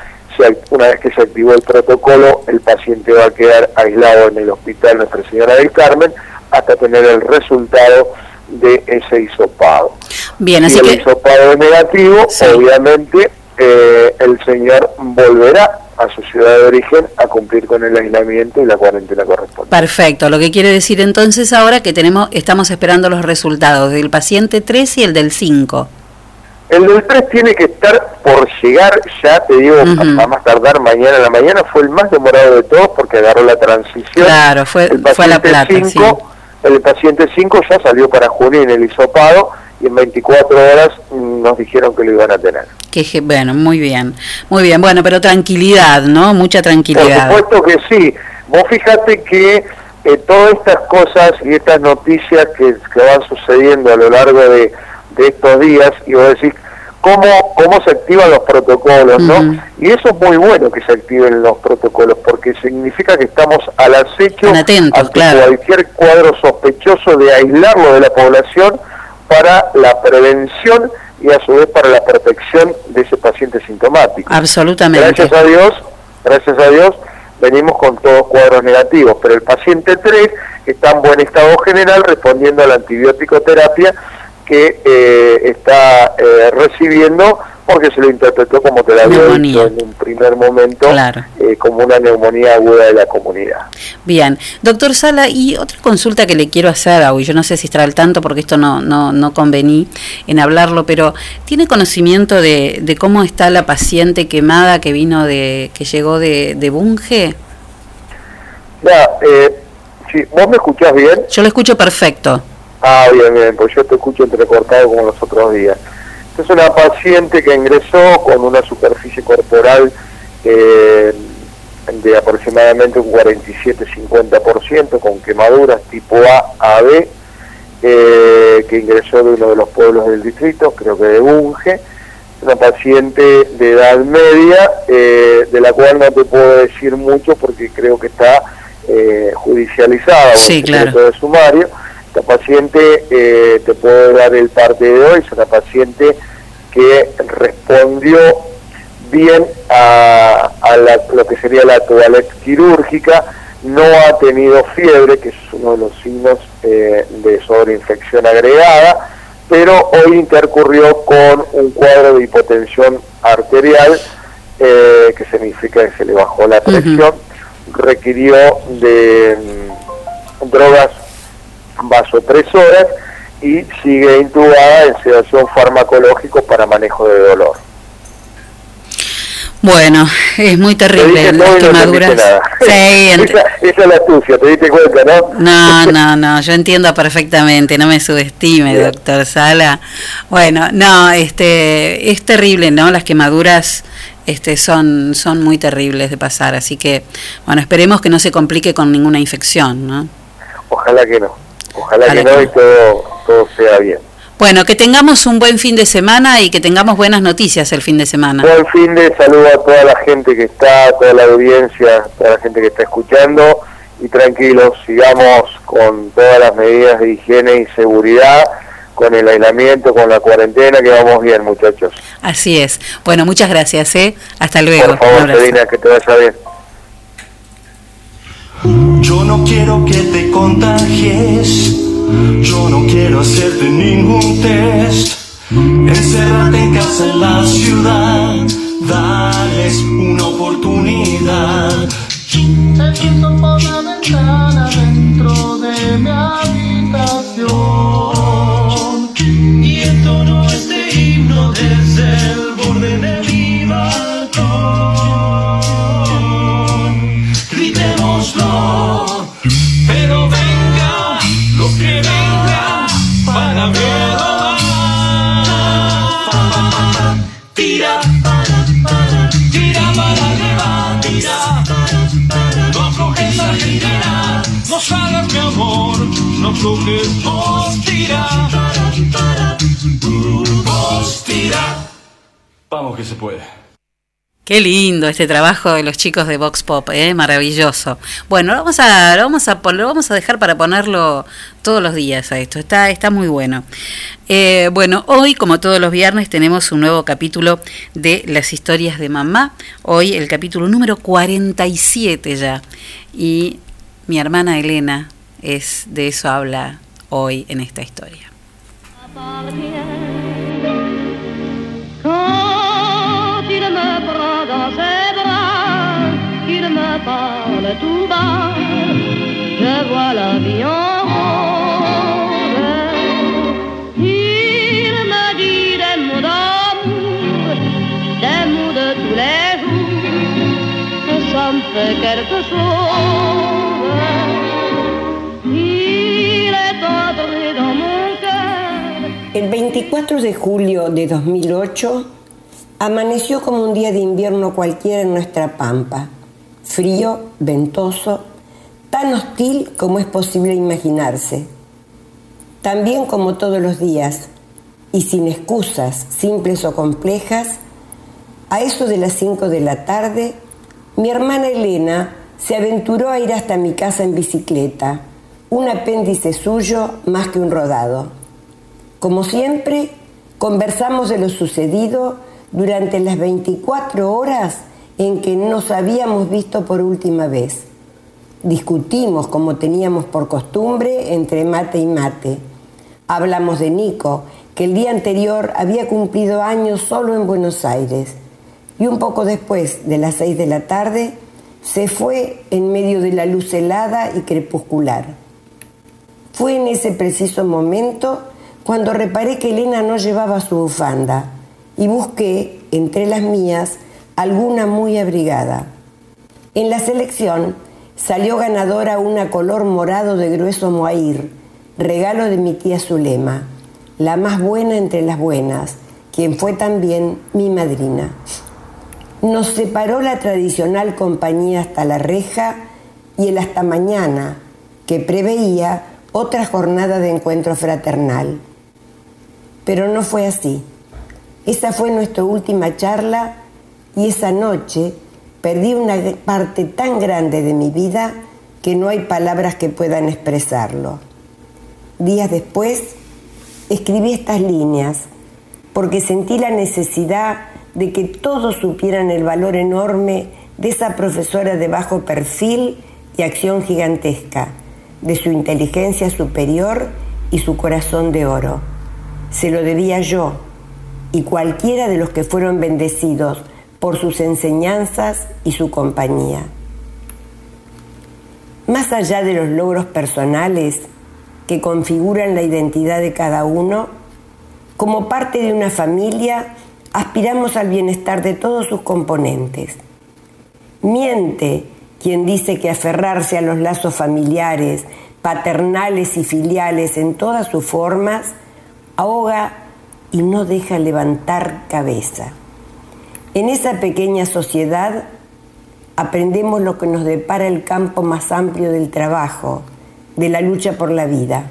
una vez que se activó el protocolo, el paciente va a quedar aislado en el hospital Nuestra Señora del Carmen hasta tener el resultado de ese hisopado. Bien, si así el que hisopado es negativo, obviamente eh, el señor volverá a su ciudad de origen a cumplir con el aislamiento y la cuarentena correspondiente. Perfecto, lo que quiere decir entonces ahora que tenemos estamos esperando los resultados del paciente 3 y el del 5. El del 3 tiene que estar por llegar, ya te digo, a, a más tardar mañana en la mañana, fue el más demorado de todos porque agarró la transición. Claro, fue, el fue a la paciente plata, sí. 5, el paciente 5 ya salió para junio en el hisopado y en 24 horas nos dijeron que lo iban a tener. Que, bueno, muy bien, muy bien. Bueno, pero tranquilidad, ¿no? Mucha tranquilidad. Por supuesto que sí. Vos fíjate que eh, todas estas cosas y estas noticias que, que van sucediendo a lo largo de, de estos días, y vos decís, ¿cómo, cómo se activan los protocolos, ¿no? Y eso es muy bueno que se activen los protocolos, porque significa que estamos al acecho atentos, ante claro. cualquier cuadro sospechoso de aislarlo de la población para la prevención y a su vez para la protección de ese paciente sintomático. Absolutamente. Gracias a Dios, gracias a Dios, venimos con todos cuadros negativos, pero el paciente 3 está en buen estado general respondiendo a la antibiótico terapia que eh, está eh, recibiendo porque se lo interpretó como te lo había dicho en un primer momento Claro. eh, como una neumonía aguda de la comunidad. Bien, doctor Sala, y otra consulta que le quiero hacer, hoy yo no sé si estará al tanto porque esto no, no, no convení en hablarlo, pero ¿tiene conocimiento de, de cómo está la paciente quemada que vino de, que llegó de, de Bunge? Ya, eh, si vos me escuchás bien, Yo lo escucho perfecto. Ah, bien, bien, pues yo te escucho entrecortado como los otros días. Es una paciente que ingresó con una superficie corporal eh, de aproximadamente un 47-50%, con quemaduras tipo A a B, eh, que ingresó de uno de los pueblos del distrito, creo que de Bunge. Es una paciente de edad media, eh, de la cual no te puedo decir mucho porque creo que está judicializada Sí, claro. de sumario. Esta paciente, eh, te puedo dar el parte de hoy, es una paciente que respondió bien a, a la- lo que sería la toilette quirúrgica, no ha tenido fiebre, que es uno de los signos eh, de sobreinfección agregada, pero hoy intercurrió con un cuadro de hipotensión arterial, eh, que significa que se le bajó la presión, requirió de mm, drogas vasopresoras y sigue intubada en sedación farmacológico para manejo de dolor. Bueno, es muy Te terrible las no quemaduras. Sí, (laughs) ent- esa, esa es la astucia, te diste cuenta, ¿no? No, (laughs) no, no, yo entiendo perfectamente, no me subestime, Bien. doctor Sala. Bueno, no, este, es terrible, ¿no? Las quemaduras este, son, son muy terribles de pasar, así que, bueno, esperemos que no se complique con ninguna infección, ¿no? Ojalá que no. Ojalá, Ojalá que no y todo, todo sea bien. Bueno, que tengamos un buen fin de semana y que tengamos buenas noticias el fin de semana. Buen fin de saludo a toda la gente que está, a toda la audiencia, a toda la gente que está escuchando y tranquilos, sigamos con todas las medidas de higiene y seguridad, con el aislamiento, con la cuarentena, que vamos bien muchachos. Así es. Bueno, muchas gracias, ¿eh? Hasta luego. Por favor. Selina, que te vaya bien. Yo no quiero que te contagies, yo no quiero hacerte ningún test. Encerrate en casa en la ciudad, dales una oportunidad. Se hizo por la ventana dentro de mi habitación. Y entono este himno desde el borde de Vamos que se puede. Qué lindo este trabajo de los chicos de Vox Pop, ¿eh? maravilloso. Bueno, lo vamos a, vamos a, lo vamos a dejar para ponerlo todos los días a esto. Está, está muy bueno. Eh, bueno, hoy, como todos los viernes, tenemos un nuevo capítulo de las historias de mamá. Hoy el capítulo número 47 ya. Y mi hermana Elena es de eso habla hoy en esta historia. Quand il El 24 de julio de 2008 amaneció como un día de invierno cualquiera en nuestra pampa, frío, ventoso, tan hostil como es posible imaginarse. También como todos los días, y sin excusas simples o complejas, a eso de las 5 de la tarde, mi hermana Elena se aventuró a ir hasta mi casa en bicicleta, un apéndice suyo más que un rodado. Como siempre, conversamos de lo sucedido durante las 24 horas en que nos habíamos visto por última vez. Discutimos como teníamos por costumbre entre mate y mate. Hablamos de Nico, que el día anterior había cumplido años solo en Buenos Aires y un poco después de las seis de la tarde se fue en medio de la luz helada y crepuscular. Fue en ese preciso momento cuando reparé que Elena no llevaba su bufanda y busqué entre las mías alguna muy abrigada. En la selección salió ganadora una color morado de grueso mohair, regalo de mi tía Zulema, la más buena entre las buenas, quien fue también mi madrina. Nos separó la tradicional compañía hasta la reja y el hasta mañana, que preveía otra jornada de encuentro fraternal. Pero no fue así. Esa fue nuestra última charla y esa noche perdí una parte tan grande de mi vida que no hay palabras que puedan expresarlo. Días después escribí estas líneas porque sentí la necesidad de que todos supieran el valor enorme de esa profesora de bajo perfil y acción gigantesca, de su inteligencia superior y su corazón de oro. Se lo debía yo y cualquiera de los que fueron bendecidos por sus enseñanzas y su compañía. Más allá de los logros personales que configuran la identidad de cada uno, como parte de una familia aspiramos al bienestar de todos sus componentes. Miente quien dice que aferrarse a los lazos familiares, paternales y filiales en todas sus formas, ahoga y no deja levantar cabeza. En esa pequeña sociedad aprendemos lo que nos depara el campo más amplio del trabajo, de la lucha por la vida.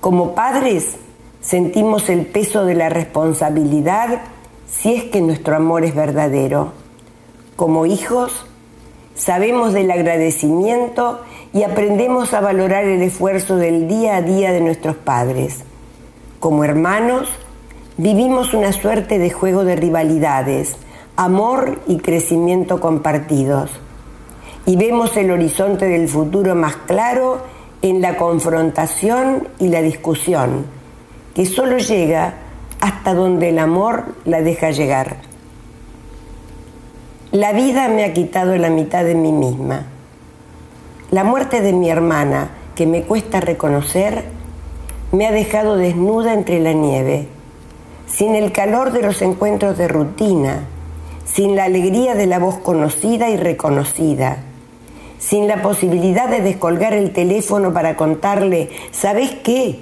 Como padres sentimos el peso de la responsabilidad si es que nuestro amor es verdadero. Como hijos sabemos del agradecimiento y aprendemos a valorar el esfuerzo del día a día de nuestros padres. Como hermanos, vivimos una suerte de juego de rivalidades, amor y crecimiento compartidos. Y vemos el horizonte del futuro más claro en la confrontación y la discusión, que solo llega hasta donde el amor la deja llegar. La vida me ha quitado la mitad de mí misma. La muerte de mi hermana, que me cuesta reconocer, me ha dejado desnuda entre la nieve sin el calor de los encuentros de rutina, sin la alegría de la voz conocida y reconocida, sin la posibilidad de descolgar el teléfono para contarle, ¿sabes qué?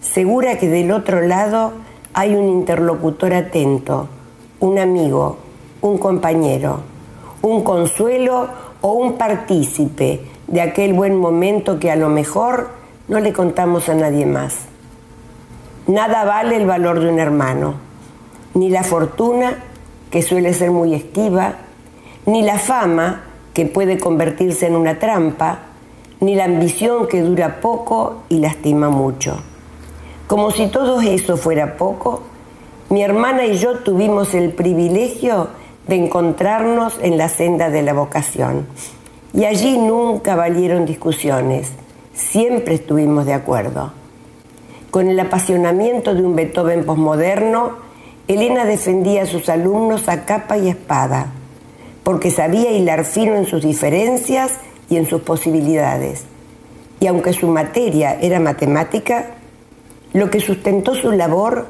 Segura que del otro lado hay un interlocutor atento, un amigo, un compañero, un consuelo o un partícipe de aquel buen momento que a lo mejor no le contamos a nadie más. Nada vale el valor de un hermano, ni la fortuna, que suele ser muy esquiva, ni la fama, que puede convertirse en una trampa, ni la ambición que dura poco y lastima mucho. Como si todo eso fuera poco, mi hermana y yo tuvimos el privilegio de encontrarnos en la senda de la vocación. Y allí nunca valieron discusiones, siempre estuvimos de acuerdo. Con el apasionamiento de un Beethoven posmoderno, Elena defendía a sus alumnos a capa y espada. porque sabía hilar fino en sus diferencias y en sus posibilidades. Y aunque su materia era matemática, lo que sustentó su labor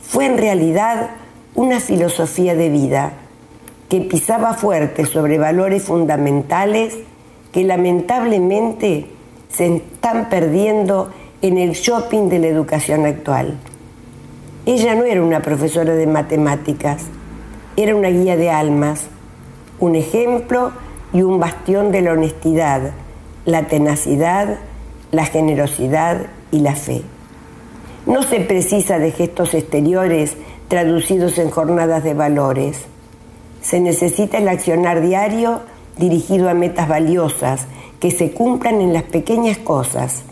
fue en realidad una filosofía de vida que pisaba fuerte sobre valores fundamentales que lamentablemente se están perdiendo en el shopping de la educación actual. Ella no era una profesora de matemáticas, era una guía de almas, un ejemplo y un bastión de la honestidad, la tenacidad, la generosidad y la fe. No se precisa de gestos exteriores traducidos en jornadas de valores. Se necesita el accionar diario dirigido a metas valiosas que se cumplan en las pequeñas cosas,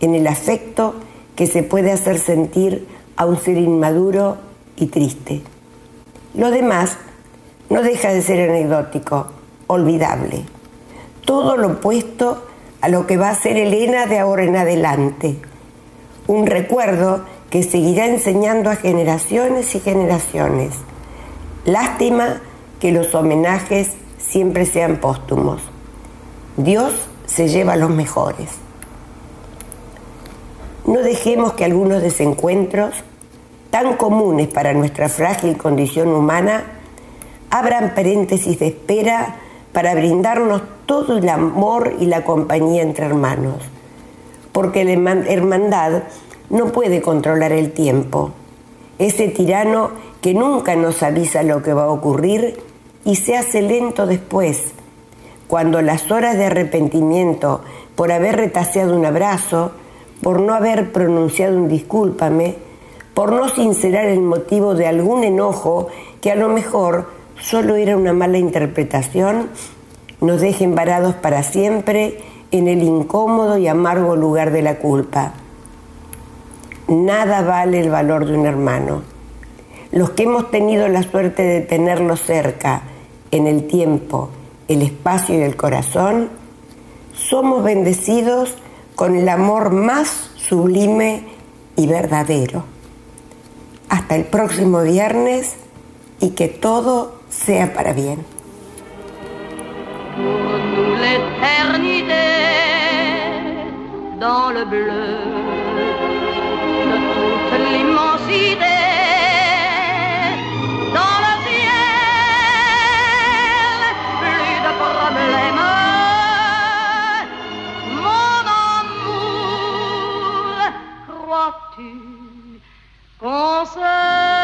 en el afecto que se puede hacer sentir a un ser inmaduro y triste. Lo demás no deja de ser anecdótico, olvidable. Todo lo opuesto a lo que va a ser Elena de ahora en adelante. Un recuerdo que seguirá enseñando a generaciones y generaciones. Lástima que los homenajes siempre sean póstumos. Dios se lleva a los mejores. No dejemos que algunos desencuentros, tan comunes para nuestra frágil condición humana, abran paréntesis de espera para brindarnos todo el amor y la compañía entre hermanos. Porque la hermandad no puede controlar el tiempo. Ese tirano que nunca nos avisa lo que va a ocurrir y se hace lento después, cuando las horas de arrepentimiento por haber retaseado un abrazo, por no haber pronunciado un discúlpame, por no sincerar el motivo de algún enojo que a lo mejor solo era una mala interpretación, nos dejen varados para siempre en el incómodo y amargo lugar de la culpa. Nada vale el valor de un hermano. Los que hemos tenido la suerte de tenerlo cerca, en el tiempo, el espacio y el corazón, somos bendecidos con el amor más sublime y verdadero. Hasta el próximo viernes y que todo sea para bien. Forces!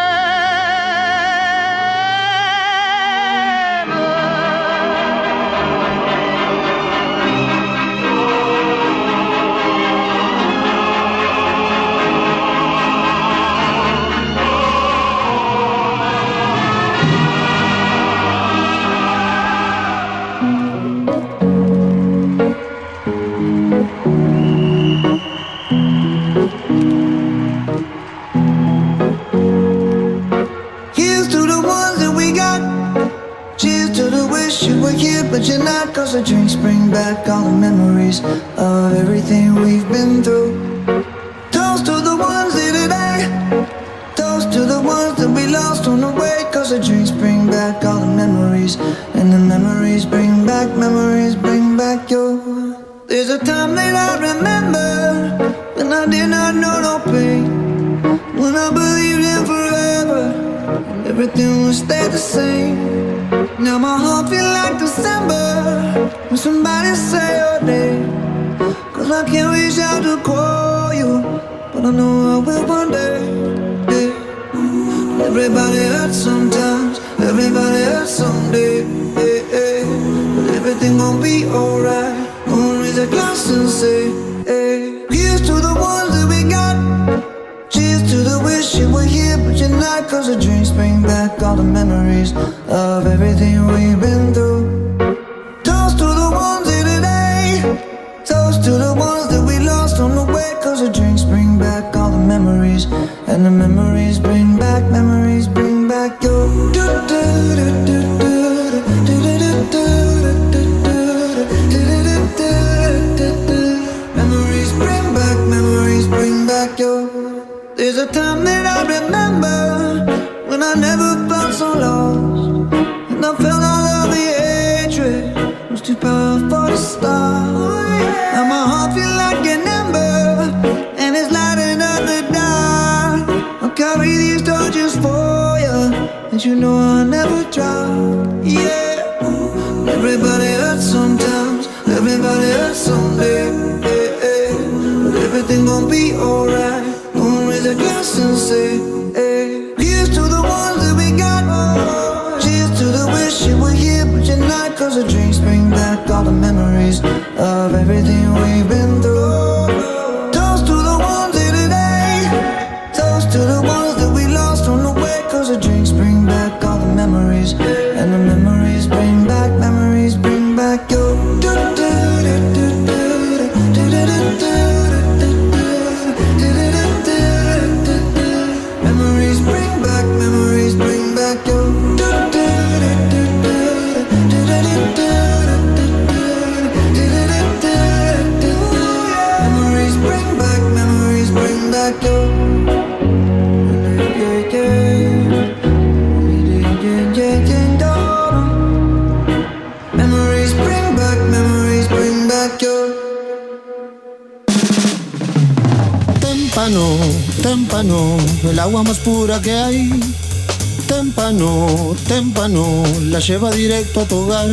Lleva directo a tu hogar.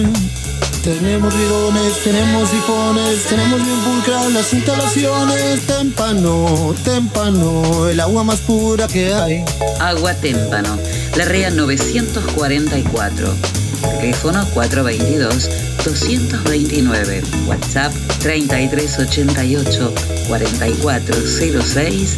Tenemos bidones, tenemos sifones, tenemos bien pulcras las instalaciones. Témpano, témpano, el agua más pura que hay. Agua Témpano, la REA 944. Teléfono 422-229. WhatsApp 3388 4406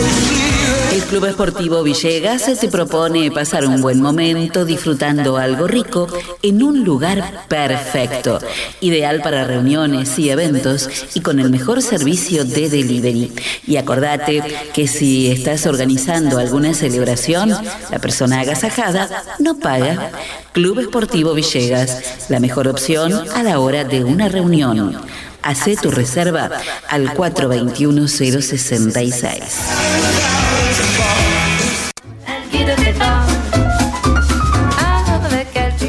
Yeah. El Club Esportivo Villegas se propone pasar un buen momento disfrutando algo rico en un lugar perfecto, ideal para reuniones y eventos y con el mejor servicio de delivery. Y acordate que si estás organizando alguna celebración, la persona agasajada no paga. Club Esportivo Villegas, la mejor opción a la hora de una reunión. Hacé tu reserva al 421-066.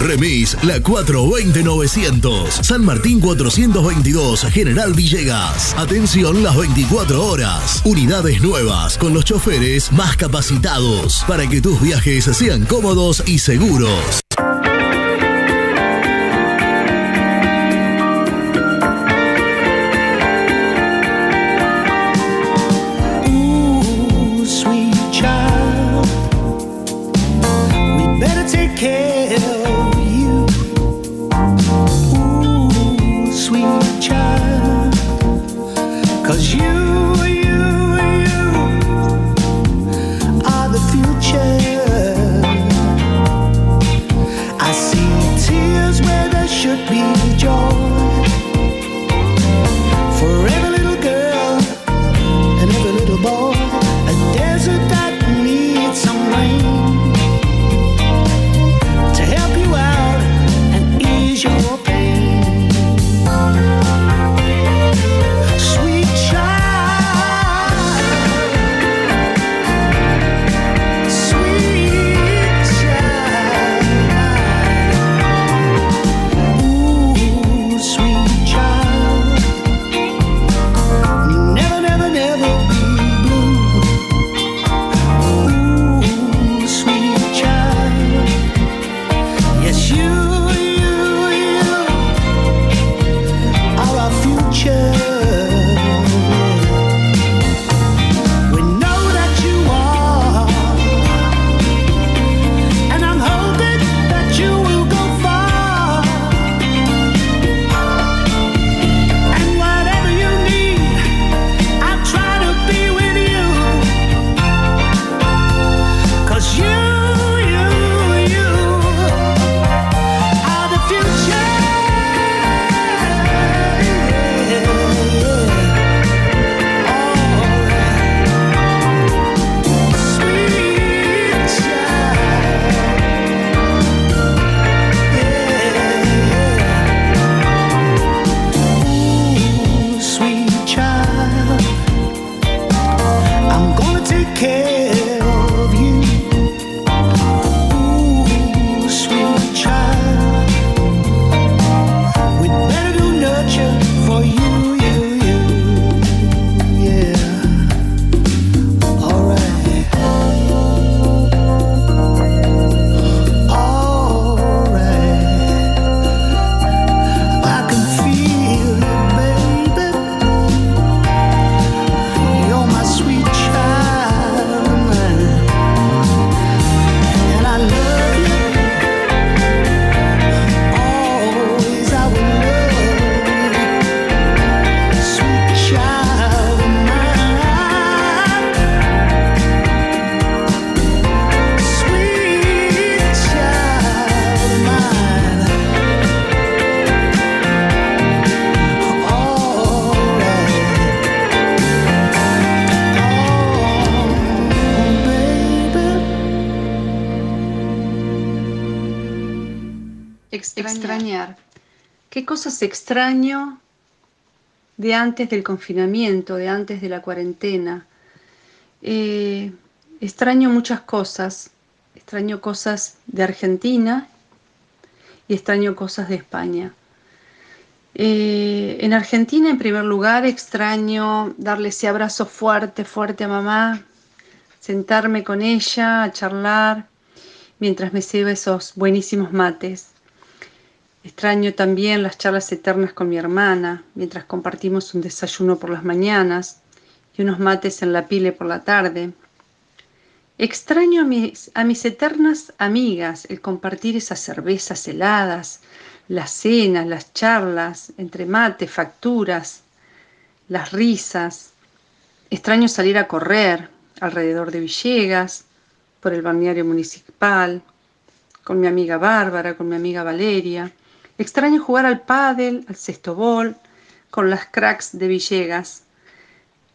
Remis La 420-900. San Martín 422, General Villegas. Atención las 24 horas. Unidades nuevas con los choferes más capacitados para que tus viajes sean cómodos y seguros. ¿Qué cosas extraño de antes del confinamiento, de antes de la cuarentena? Eh, extraño muchas cosas. Extraño cosas de Argentina y extraño cosas de España. Eh, en Argentina, en primer lugar, extraño darle ese abrazo fuerte, fuerte a mamá, sentarme con ella a charlar mientras me sirve esos buenísimos mates. Extraño también las charlas eternas con mi hermana, mientras compartimos un desayuno por las mañanas y unos mates en la pile por la tarde. Extraño a mis, a mis eternas amigas el compartir esas cervezas heladas, las cenas, las charlas, entre mates, facturas, las risas. Extraño salir a correr alrededor de Villegas, por el balneario municipal, con mi amiga Bárbara, con mi amiga Valeria. Extraño jugar al pádel, al cestobol, con las cracks de Villegas.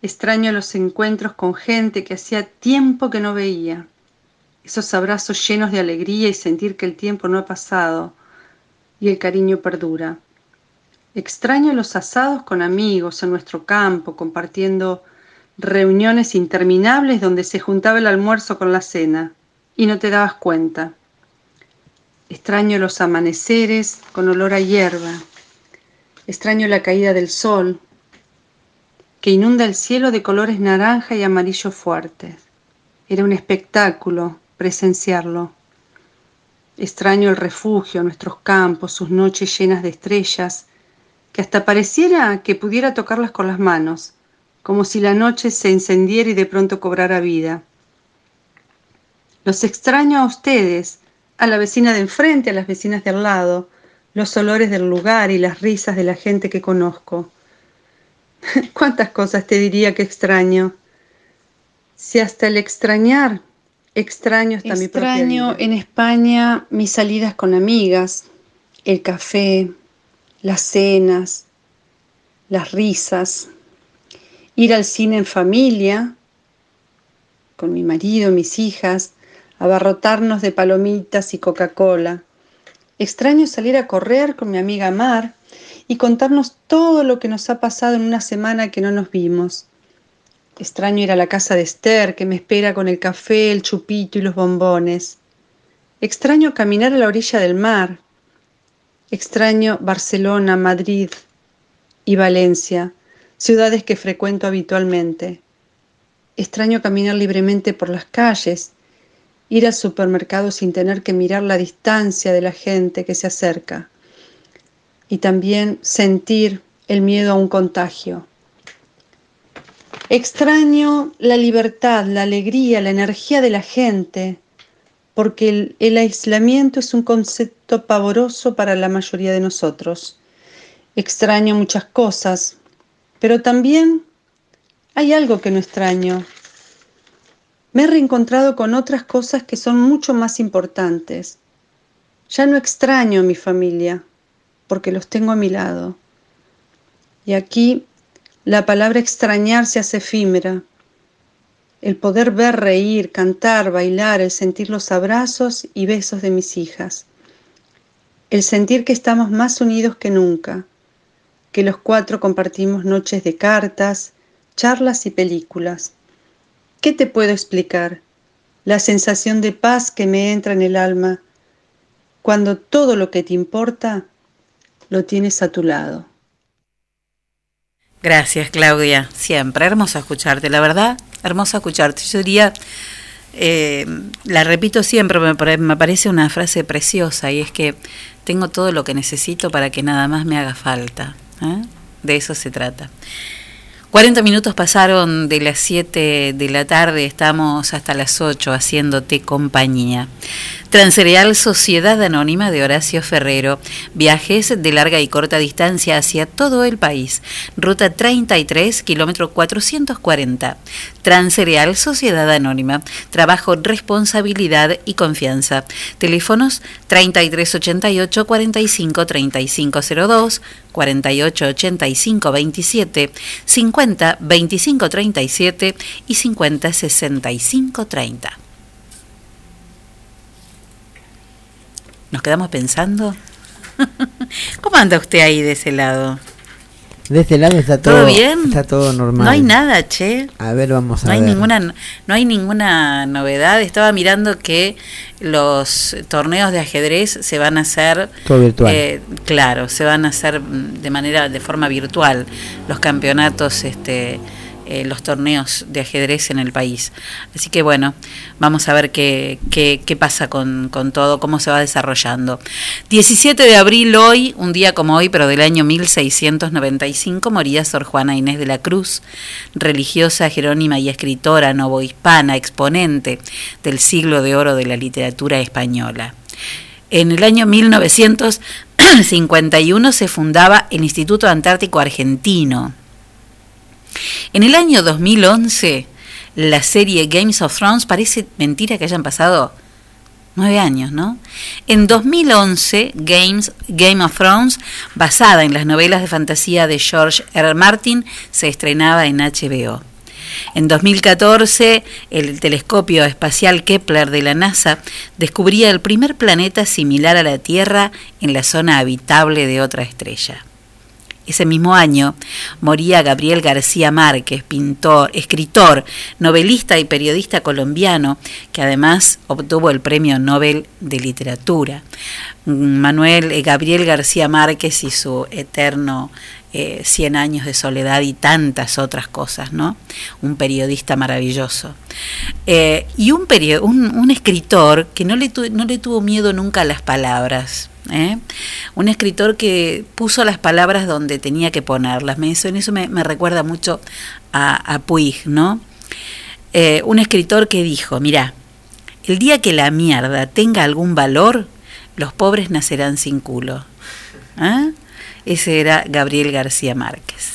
Extraño los encuentros con gente que hacía tiempo que no veía. Esos abrazos llenos de alegría y sentir que el tiempo no ha pasado y el cariño perdura. Extraño los asados con amigos en nuestro campo, compartiendo reuniones interminables donde se juntaba el almuerzo con la cena y no te dabas cuenta. Extraño los amaneceres con olor a hierba. Extraño la caída del sol que inunda el cielo de colores naranja y amarillo fuertes. Era un espectáculo presenciarlo. Extraño el refugio, nuestros campos, sus noches llenas de estrellas, que hasta pareciera que pudiera tocarlas con las manos, como si la noche se encendiera y de pronto cobrara vida. Los extraño a ustedes, a la vecina de enfrente, a las vecinas de al lado, los olores del lugar y las risas de la gente que conozco. (laughs) ¿Cuántas cosas te diría que extraño? Si hasta el extrañar extraño hasta mi propia Extraño en España mis salidas con amigas, el café, las cenas, las risas, ir al cine en familia, con mi marido, mis hijas, abarrotarnos de palomitas y Coca-Cola. Extraño salir a correr con mi amiga Mar y contarnos todo lo que nos ha pasado en una semana que no nos vimos. Extraño ir a la casa de Esther, que me espera con el café, el chupito y los bombones. Extraño caminar a la orilla del mar. Extraño Barcelona, Madrid y Valencia, ciudades que frecuento habitualmente. Extraño caminar libremente por las calles ir al supermercado sin tener que mirar la distancia de la gente que se acerca y también sentir el miedo a un contagio. Extraño la libertad, la alegría, la energía de la gente, porque el, aislamiento es un concepto pavoroso para la mayoría de nosotros. Extraño muchas cosas, pero también hay algo que no extraño, me he reencontrado con otras cosas que son mucho más importantes. Ya no extraño a mi familia, porque los tengo a mi lado. Y aquí la palabra extrañar se hace efímera. El poder ver reír, cantar, bailar, el sentir los abrazos y besos de mis hijas. El sentir que estamos más unidos que nunca, que los cuatro compartimos noches de cartas, charlas y películas ¿Qué te puedo explicar? La sensación de paz que me entra en el alma cuando todo lo que te importa lo tienes a tu lado. Gracias, Claudia. Siempre hermoso escucharte, la verdad, hermoso escucharte. Yo diría, eh, la repito siempre, me, me parece una frase preciosa y es que tengo todo lo que necesito para que nada más me haga falta. ¿eh? De eso se trata. 40 minutos pasaron de las 7 de la tarde, estamos hasta las 8 haciéndote compañía. Transreal Sociedad Anónima de Horacio Ferrero. Viajes de larga y corta distancia hacia todo el país. Ruta 33, kilómetro 440. Transreal Sociedad Anónima. Trabajo, responsabilidad y confianza. Teléfonos 3388 45 3502, 48 85 27, 50 25 37 y 50 65 30. Nos quedamos pensando (laughs) ¿Cómo anda usted ahí de ese lado? De este lado está todo, ¿Todo bien? Está todo normal. No hay nada, che. A ver, vamos a No hay ver. ninguna no hay ninguna novedad. Estaba mirando que los torneos de ajedrez se van a hacer Todo virtual. eh, claro, se van a hacer mm, de manera de forma virtual los campeonatos este eh, los torneos de ajedrez en el país. Así que bueno, vamos a ver qué, qué, qué pasa con, con todo, cómo se va desarrollando. 17 de abril hoy, un día como hoy, pero del año 1695, moría Sor Juana Inés de la Cruz, religiosa, jerónima y escritora novohispana, exponente del siglo de oro de la literatura española. En el año 1951 se fundaba el Instituto Antártico Argentino. En el año 2011, la serie Games of Thrones, parece mentira que hayan pasado nueve años, ¿no? En 2011, Games, Game of Thrones, basada en las novelas de fantasía de George R. R. Martin, se estrenaba en HBO. En 2014, el telescopio espacial Kepler de la NASA descubría el primer planeta similar a la Tierra en la zona habitable de otra estrella. Ese mismo año moría Gabriel García Márquez, pintor, escritor, novelista y periodista colombiano, que además obtuvo el Premio Nobel de Literatura. Manuel eh, Gabriel García Márquez y su eterno eh, 100 años de soledad y tantas otras cosas, ¿no? Un periodista maravilloso. Eh, y un, un, escritor que no le, no le tuvo miedo nunca a las palabras. ¿eh? Un escritor que puso las palabras donde tenía que ponerlas. Me, eso, eso me, recuerda mucho a, a Puig, ¿no? Eh, un escritor que dijo, mira, el día que la mierda tenga algún valor, los pobres nacerán sin culo. ¿Ah? Ese era Gabriel García Márquez.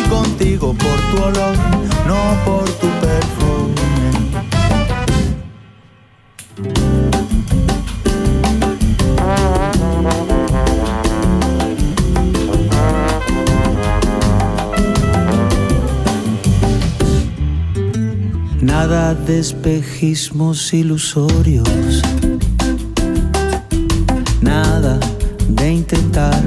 por tu olor, no por tu perfume. Nada de espejismos ilusorios. Nada de intentar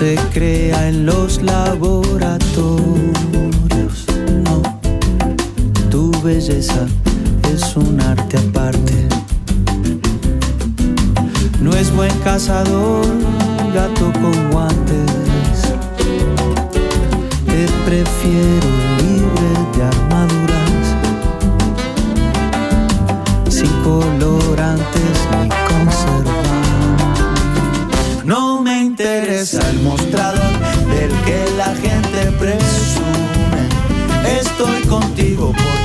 se crea en los laboratorios. No, tu belleza es un arte aparte. No es buen cazador, gato con guantes. Te prefiero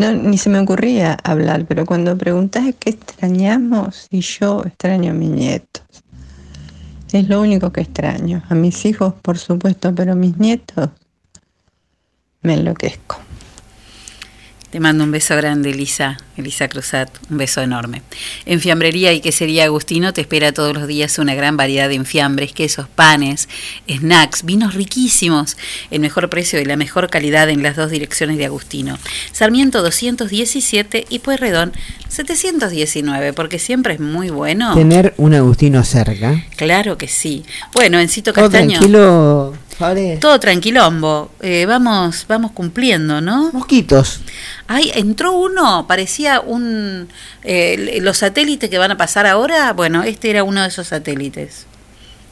No, ni se me ocurría hablar, pero cuando preguntás qué extrañamos, y yo extraño a mis nietos. Es lo único que extraño. A mis hijos, por supuesto, pero a mis nietos me enloquezco. Te mando un beso grande, Elisa, Elisa Cruzat, un beso enorme. En Fiambrería y Quesería Agustino te espera todos los días una gran variedad de enfiambres, quesos, panes, snacks, vinos riquísimos, el mejor precio y la mejor calidad en las dos direcciones de Agustino. Sarmiento 217 y Pueyrredón 719, porque siempre es muy bueno. Tener un Agustino cerca. Claro que sí. Bueno, Encito Castaño. tranquilo, Fabri. Todo tranquilombo. Eh, vamos, vamos cumpliendo, ¿no? Mosquitos. Ay, entró uno, parecía un... eh, los satélites que van a pasar ahora, bueno, este era uno de esos satélites.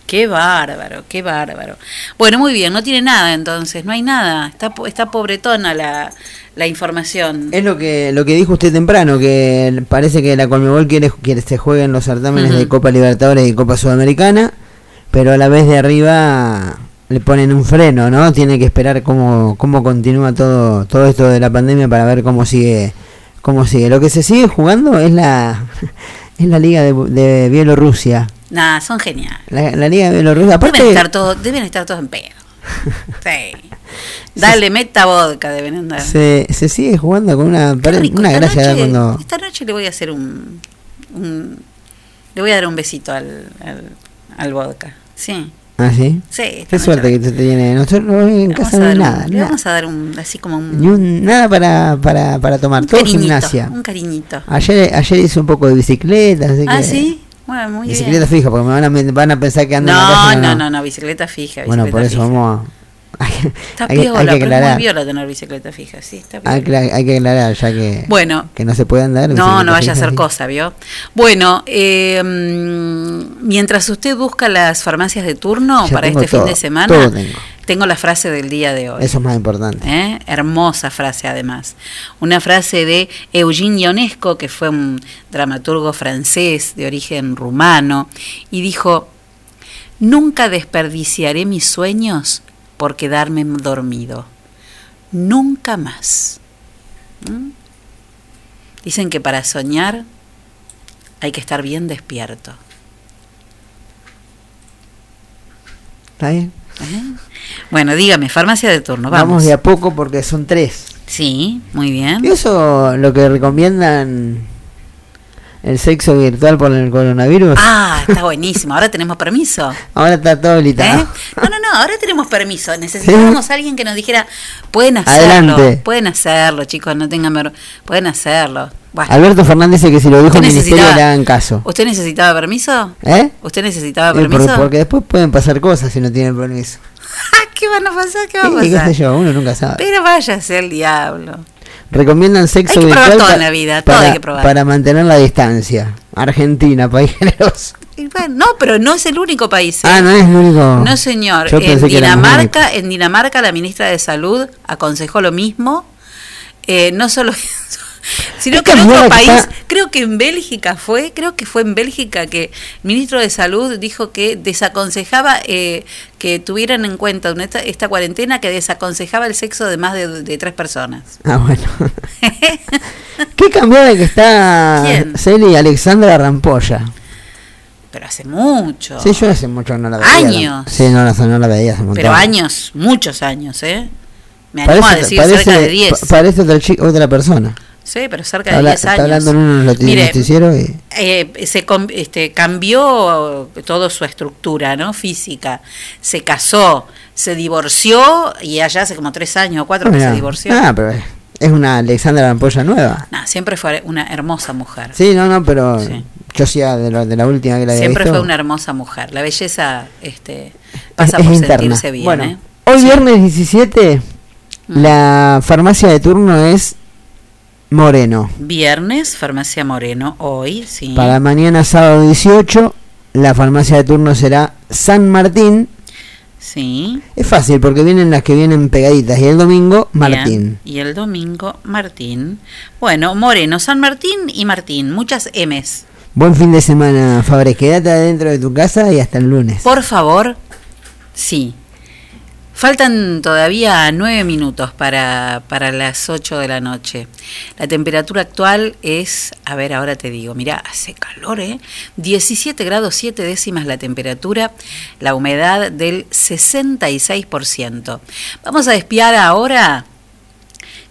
Qué bárbaro, qué bárbaro. Bueno, muy bien, no tiene nada entonces, no hay nada. Está, está pobretona la, la información. Es lo que lo que dijo usted temprano, que parece que la Conmebol quiere que se jueguen los certámenes de Copa Libertadores y Copa Sudamericana, pero a la vez de arriba le ponen un freno, ¿no? Tiene que esperar cómo, cómo continúa todo, todo esto de la pandemia para ver cómo sigue, cómo sigue. Lo que se sigue jugando es la, (laughs) es la Liga de, de Bielorrusia. Nada, son geniales. La, la Liga de Bielorrusia. Aparte, Deben estar todos, deben estar todos en pedo. (laughs) Sí. Dale, meta vodka, deben andar. se, se sigue jugando con una, rico, una gracia noche- cuando... Esta noche le voy a hacer un, un- le voy a dar un besito al, al, al vodka. Sí. ¿Ah, sí? Sí, Qué suerte que te tiene. Nosotros no, en casa a no hay dar un- nada. Le nada. vamos a dar un, así como un, Ni un- nada para, para, para tomar, todo cariñito, gimnasia. un cariñito. Ayer, ayer hice un poco de bicicleta, así Ah, que- sí. Bueno, muy bicicleta bien. fija, porque me van a, van a pensar que ando en la No, calle, no, no, no, bicicleta fija. Bueno, por bicicleta eso fija. vamos Está hay que- hay piola, que pero es muy aclarar. viola tener bicicleta fija, sí, está hay, piola. que, hay que aclarar, ya que, Bueno. que no se puede andar. No, no vaya a ser sí. cosa, ¿vio? Bueno, eh, mientras usted busca las farmacias de turno Ya para este fin de semana, todo tengo. tengo la frase del día de hoy. Eso es más importante. ¿eh? Hermosa frase además. Una frase de Eugene Ionesco, que fue un dramaturgo francés de origen rumano, y dijo, nunca desperdiciaré mis sueños por quedarme dormido. Nunca más. ¿Mm? Dicen que para soñar hay que estar bien despierto. ¿Está bien? ¿eh? Bueno, dígame, farmacia de turno, Vamos. vamos. de a poco porque son tres. Sí, muy bien. ¿Y eso lo que recomiendan el sexo virtual por el coronavirus? Ah, está buenísimo. Ahora tenemos permiso. Ahora está todo ¿eh? habilitado. No, no, no, ahora tenemos permiso. Necesitábamos a alguien que nos dijera, pueden hacerlo, Adelante. pueden hacerlo, chicos, no tengan ver- pueden hacerlo. Bueno, Alberto Fernández dice que si lo dijo ¿Usted el ministerio le hagan caso. ¿usted necesitaba permiso? ¿Eh? ¿Usted necesitaba Eh, por- permiso? porque después pueden pasar cosas si no tienen permiso. (laughs) ¿Qué van a pasar? ¿Qué va a Sí, qué pasar? sé yo, uno nunca sabe. Pero váyase el diablo. Recomiendan sexo Hay que virtual todo en la vida, todo para, hay que probar. para mantener la distancia. Argentina, país (laughs) generoso. Bueno, no, pero no es el único país. ¿eh? Ah, no es el único. No, señor. Yo En Dinamarca, en Dinamarca la ministra de Salud aconsejó lo mismo. Eh, no solo (laughs) eso, sino que en otro país, está- creo que en Bélgica fue, creo que fue en Bélgica que el ministro de Salud dijo que desaconsejaba eh, que tuvieran en cuenta en esta, esta cuarentena, que desaconsejaba el sexo de más de, de tres personas. Ah, bueno. (laughs) Qué cambiada que está ¿Quién? Celi Alexandra Rampolla. Pero hace mucho. Sí, yo hace mucho no la veía. Años. Sí, no la, no la veía hace pero años, muchos años, ¿eh? Me animo Parece, a decir parece, cerca de 10. pa- parece otra, otra persona. Sí, pero cerca de habla- 10 está años. hablando en Mire, noticieros y... eh, se este, cambió toda su estructura no física se casó se divorció y allá hace como tres años o cuatro que Mira. se divorció Ah, pero es- una Alexandra Rampolla nueva. No, siempre fue una hermosa mujer Sí, no, no, pero Sí. yo sí de, lo- de la última que la había siempre visto. fue una hermosa mujer la belleza este pasa es por interna. sentirse bien bueno, ¿eh? hoy viernes 17 La farmacia de turno es Moreno. Viernes, Farmacia Moreno, hoy, sí. Para mañana sábado 18, la farmacia de turno será San Martín. Sí. Es fácil porque vienen las que vienen pegaditas. Y el domingo, Martín. Bien. Y el domingo, Martín. Bueno, Moreno, San Martín y Martín. Muchas M's. Buen fin de semana, Fabre. Quédate adentro de tu casa y hasta el lunes. Por favor, sí. Faltan todavía nueve minutos para, para las 8 de la noche. La temperatura actual es, a ver, ahora te digo, mira, hace calor, ¿eh? 17 grados 7 décimas la temperatura, la humedad del 66%. Vamos a espiar ahora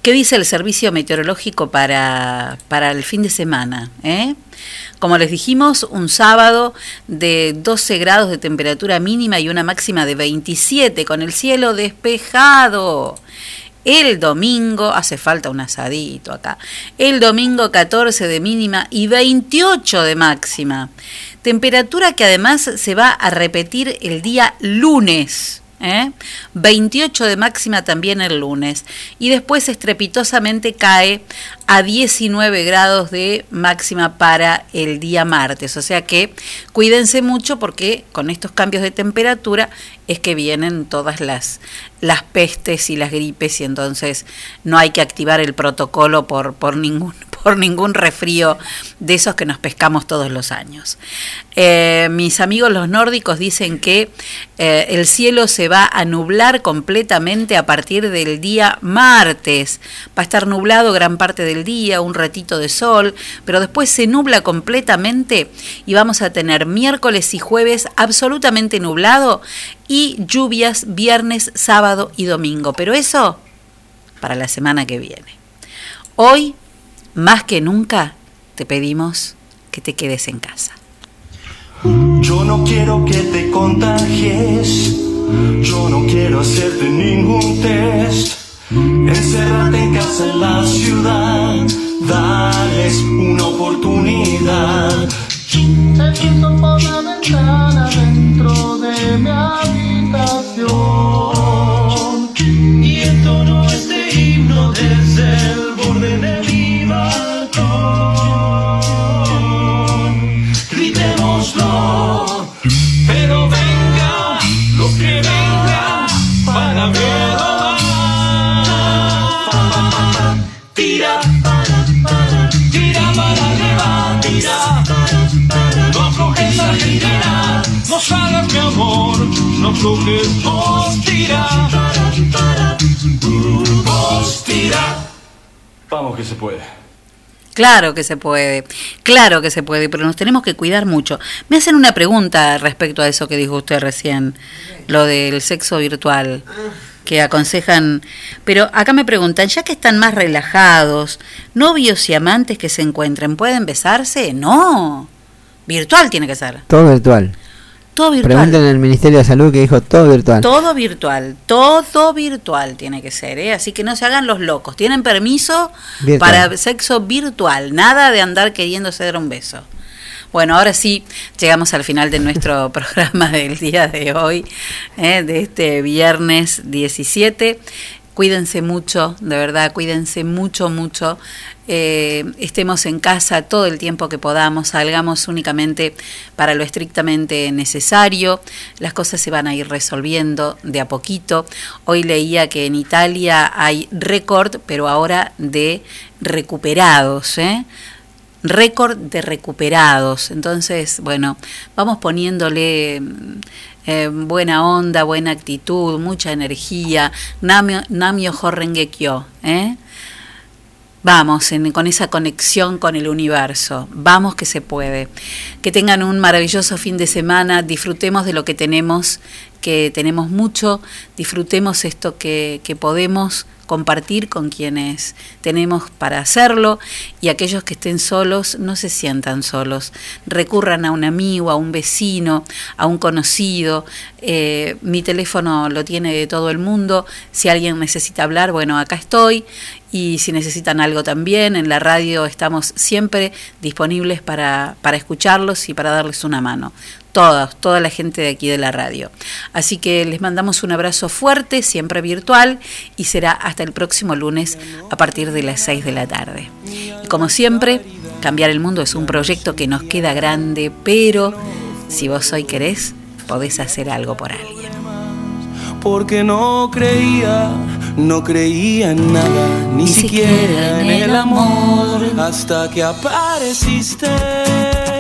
qué dice el servicio meteorológico para, para el fin de semana, ¿eh? Como les dijimos, un sábado de 12 grados de temperatura mínima y una máxima de 27 con el cielo despejado. El domingo, hace falta un asadito acá, el domingo 14 de mínima y 28 de máxima. Temperatura que además se va a repetir el día lunes. ¿Eh? 28 de máxima también el lunes y después estrepitosamente cae a 19 grados de máxima para el día martes. O sea que cuídense mucho porque con estos cambios de temperatura es que vienen todas las, las pestes y las gripes y entonces no hay que activar el protocolo por, por, ningún, (laughs) por ningún resfrío de esos que nos pescamos todos los años. Eh, mis amigos los nórdicos dicen que eh, el cielo se va a nublar completamente a partir del día martes. Va a estar nublado gran parte del día, un ratito de sol, pero después se nubla completamente y vamos a tener miércoles y jueves absolutamente nublado y lluvias viernes, sábado y domingo. Pero eso para la semana que viene. Hoy, más que nunca, te pedimos que te quedes en casa. Yo no quiero que te contagies, yo no quiero hacerte ningún test. Encérrate en casa en la ciudad, dales una oportunidad. Te siento por la ventana dentro de mi habitación no aflojes, vos tira. Vos tira. Vamos que se puede. Claro que se puede, claro que se puede, pero nos tenemos que cuidar mucho. Me hacen una pregunta respecto a eso que dijo usted recién, lo del sexo virtual, que aconsejan, pero acá me preguntan, ya que están más relajados, novios y amantes que se encuentren, ¿pueden besarse? No, virtual tiene que ser, Todo virtual. Todo virtual. Pregunten Ministerio de Salud que dijo todo virtual. Todo virtual, todo virtual tiene que ser, ¿eh? así que no se hagan los locos. Tienen permiso Virtual. para sexo virtual, nada de andar queriéndose dar un beso. Bueno, ahora sí, llegamos al final de nuestro (laughs) programa del día de hoy, ¿eh? de este viernes 17. Cuídense mucho, de verdad, cuídense mucho, mucho. Eh, estemos en casa todo el tiempo que podamos, salgamos únicamente para lo estrictamente necesario. Las cosas se van a ir resolviendo de a poquito. Hoy leía que en Italia hay récord, pero ahora de recuperados. ¿eh? récord de recuperados. Entonces, bueno, vamos poniéndole mm, eh, buena onda, buena actitud, mucha energía. Namio, namio ¿eh? Vamos en- con esa conexión con el universo. Vamos que se puede. Que tengan un maravilloso fin de semana. Disfrutemos de lo que tenemos, que tenemos mucho. Disfrutemos esto que, que podemos compartir con quienes tenemos para hacerlo y aquellos que estén solos no se sientan solos. Recurran a un amigo, a un vecino, a un conocido. Eh, mi teléfono lo tiene de todo el mundo. Si alguien necesita hablar, bueno, acá estoy. Y si necesitan algo también, en la radio estamos siempre disponibles para, para escucharlos y para darles una mano. Toda, toda la gente de aquí de la radio. Así que les mandamos un abrazo fuerte, siempre virtual, y será hasta el próximo lunes a partir de las 6 de la tarde. Y como siempre, Cambiar el Mundo es un proyecto que nos queda grande, pero si vos hoy querés, podés hacer algo por alguien. porque no creía, no creía en nada, ni, siquiera en el amor, hasta que apareciste.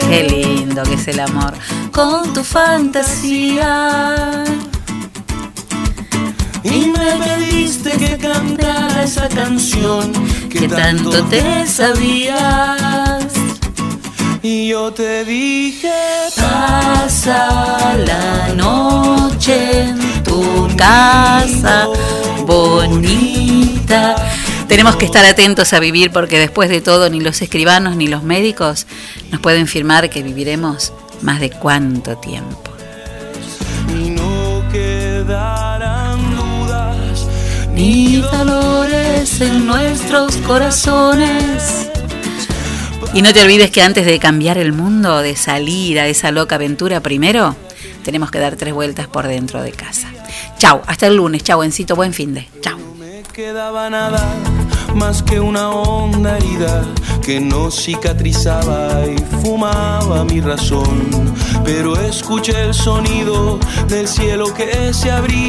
Qué lindo que es el amor. con tu fantasía. Y me pediste que cantara esa canción que tanto te sabías. Y yo te dije, Pasa la noche en tu casa bonita. Tenemos que estar atentos a vivir porque después de todo ni los escribanos ni los médicos nos pueden firmar que viviremos más de cuánto tiempo. y no quedarán dudas Ni dolores en nuestros corazones. Y no te olvides que antes de cambiar el mundo, de salir a esa loca aventura primero, tenemos que dar tres vueltas por dentro de casa. Chau, hasta el lunes. Chau, Encito, buen fin de. Chau. me quedaba nada más que una honda herida que no cicatrizaba y fumaba mi razón. Pero escuché el sonido del cielo que se abría.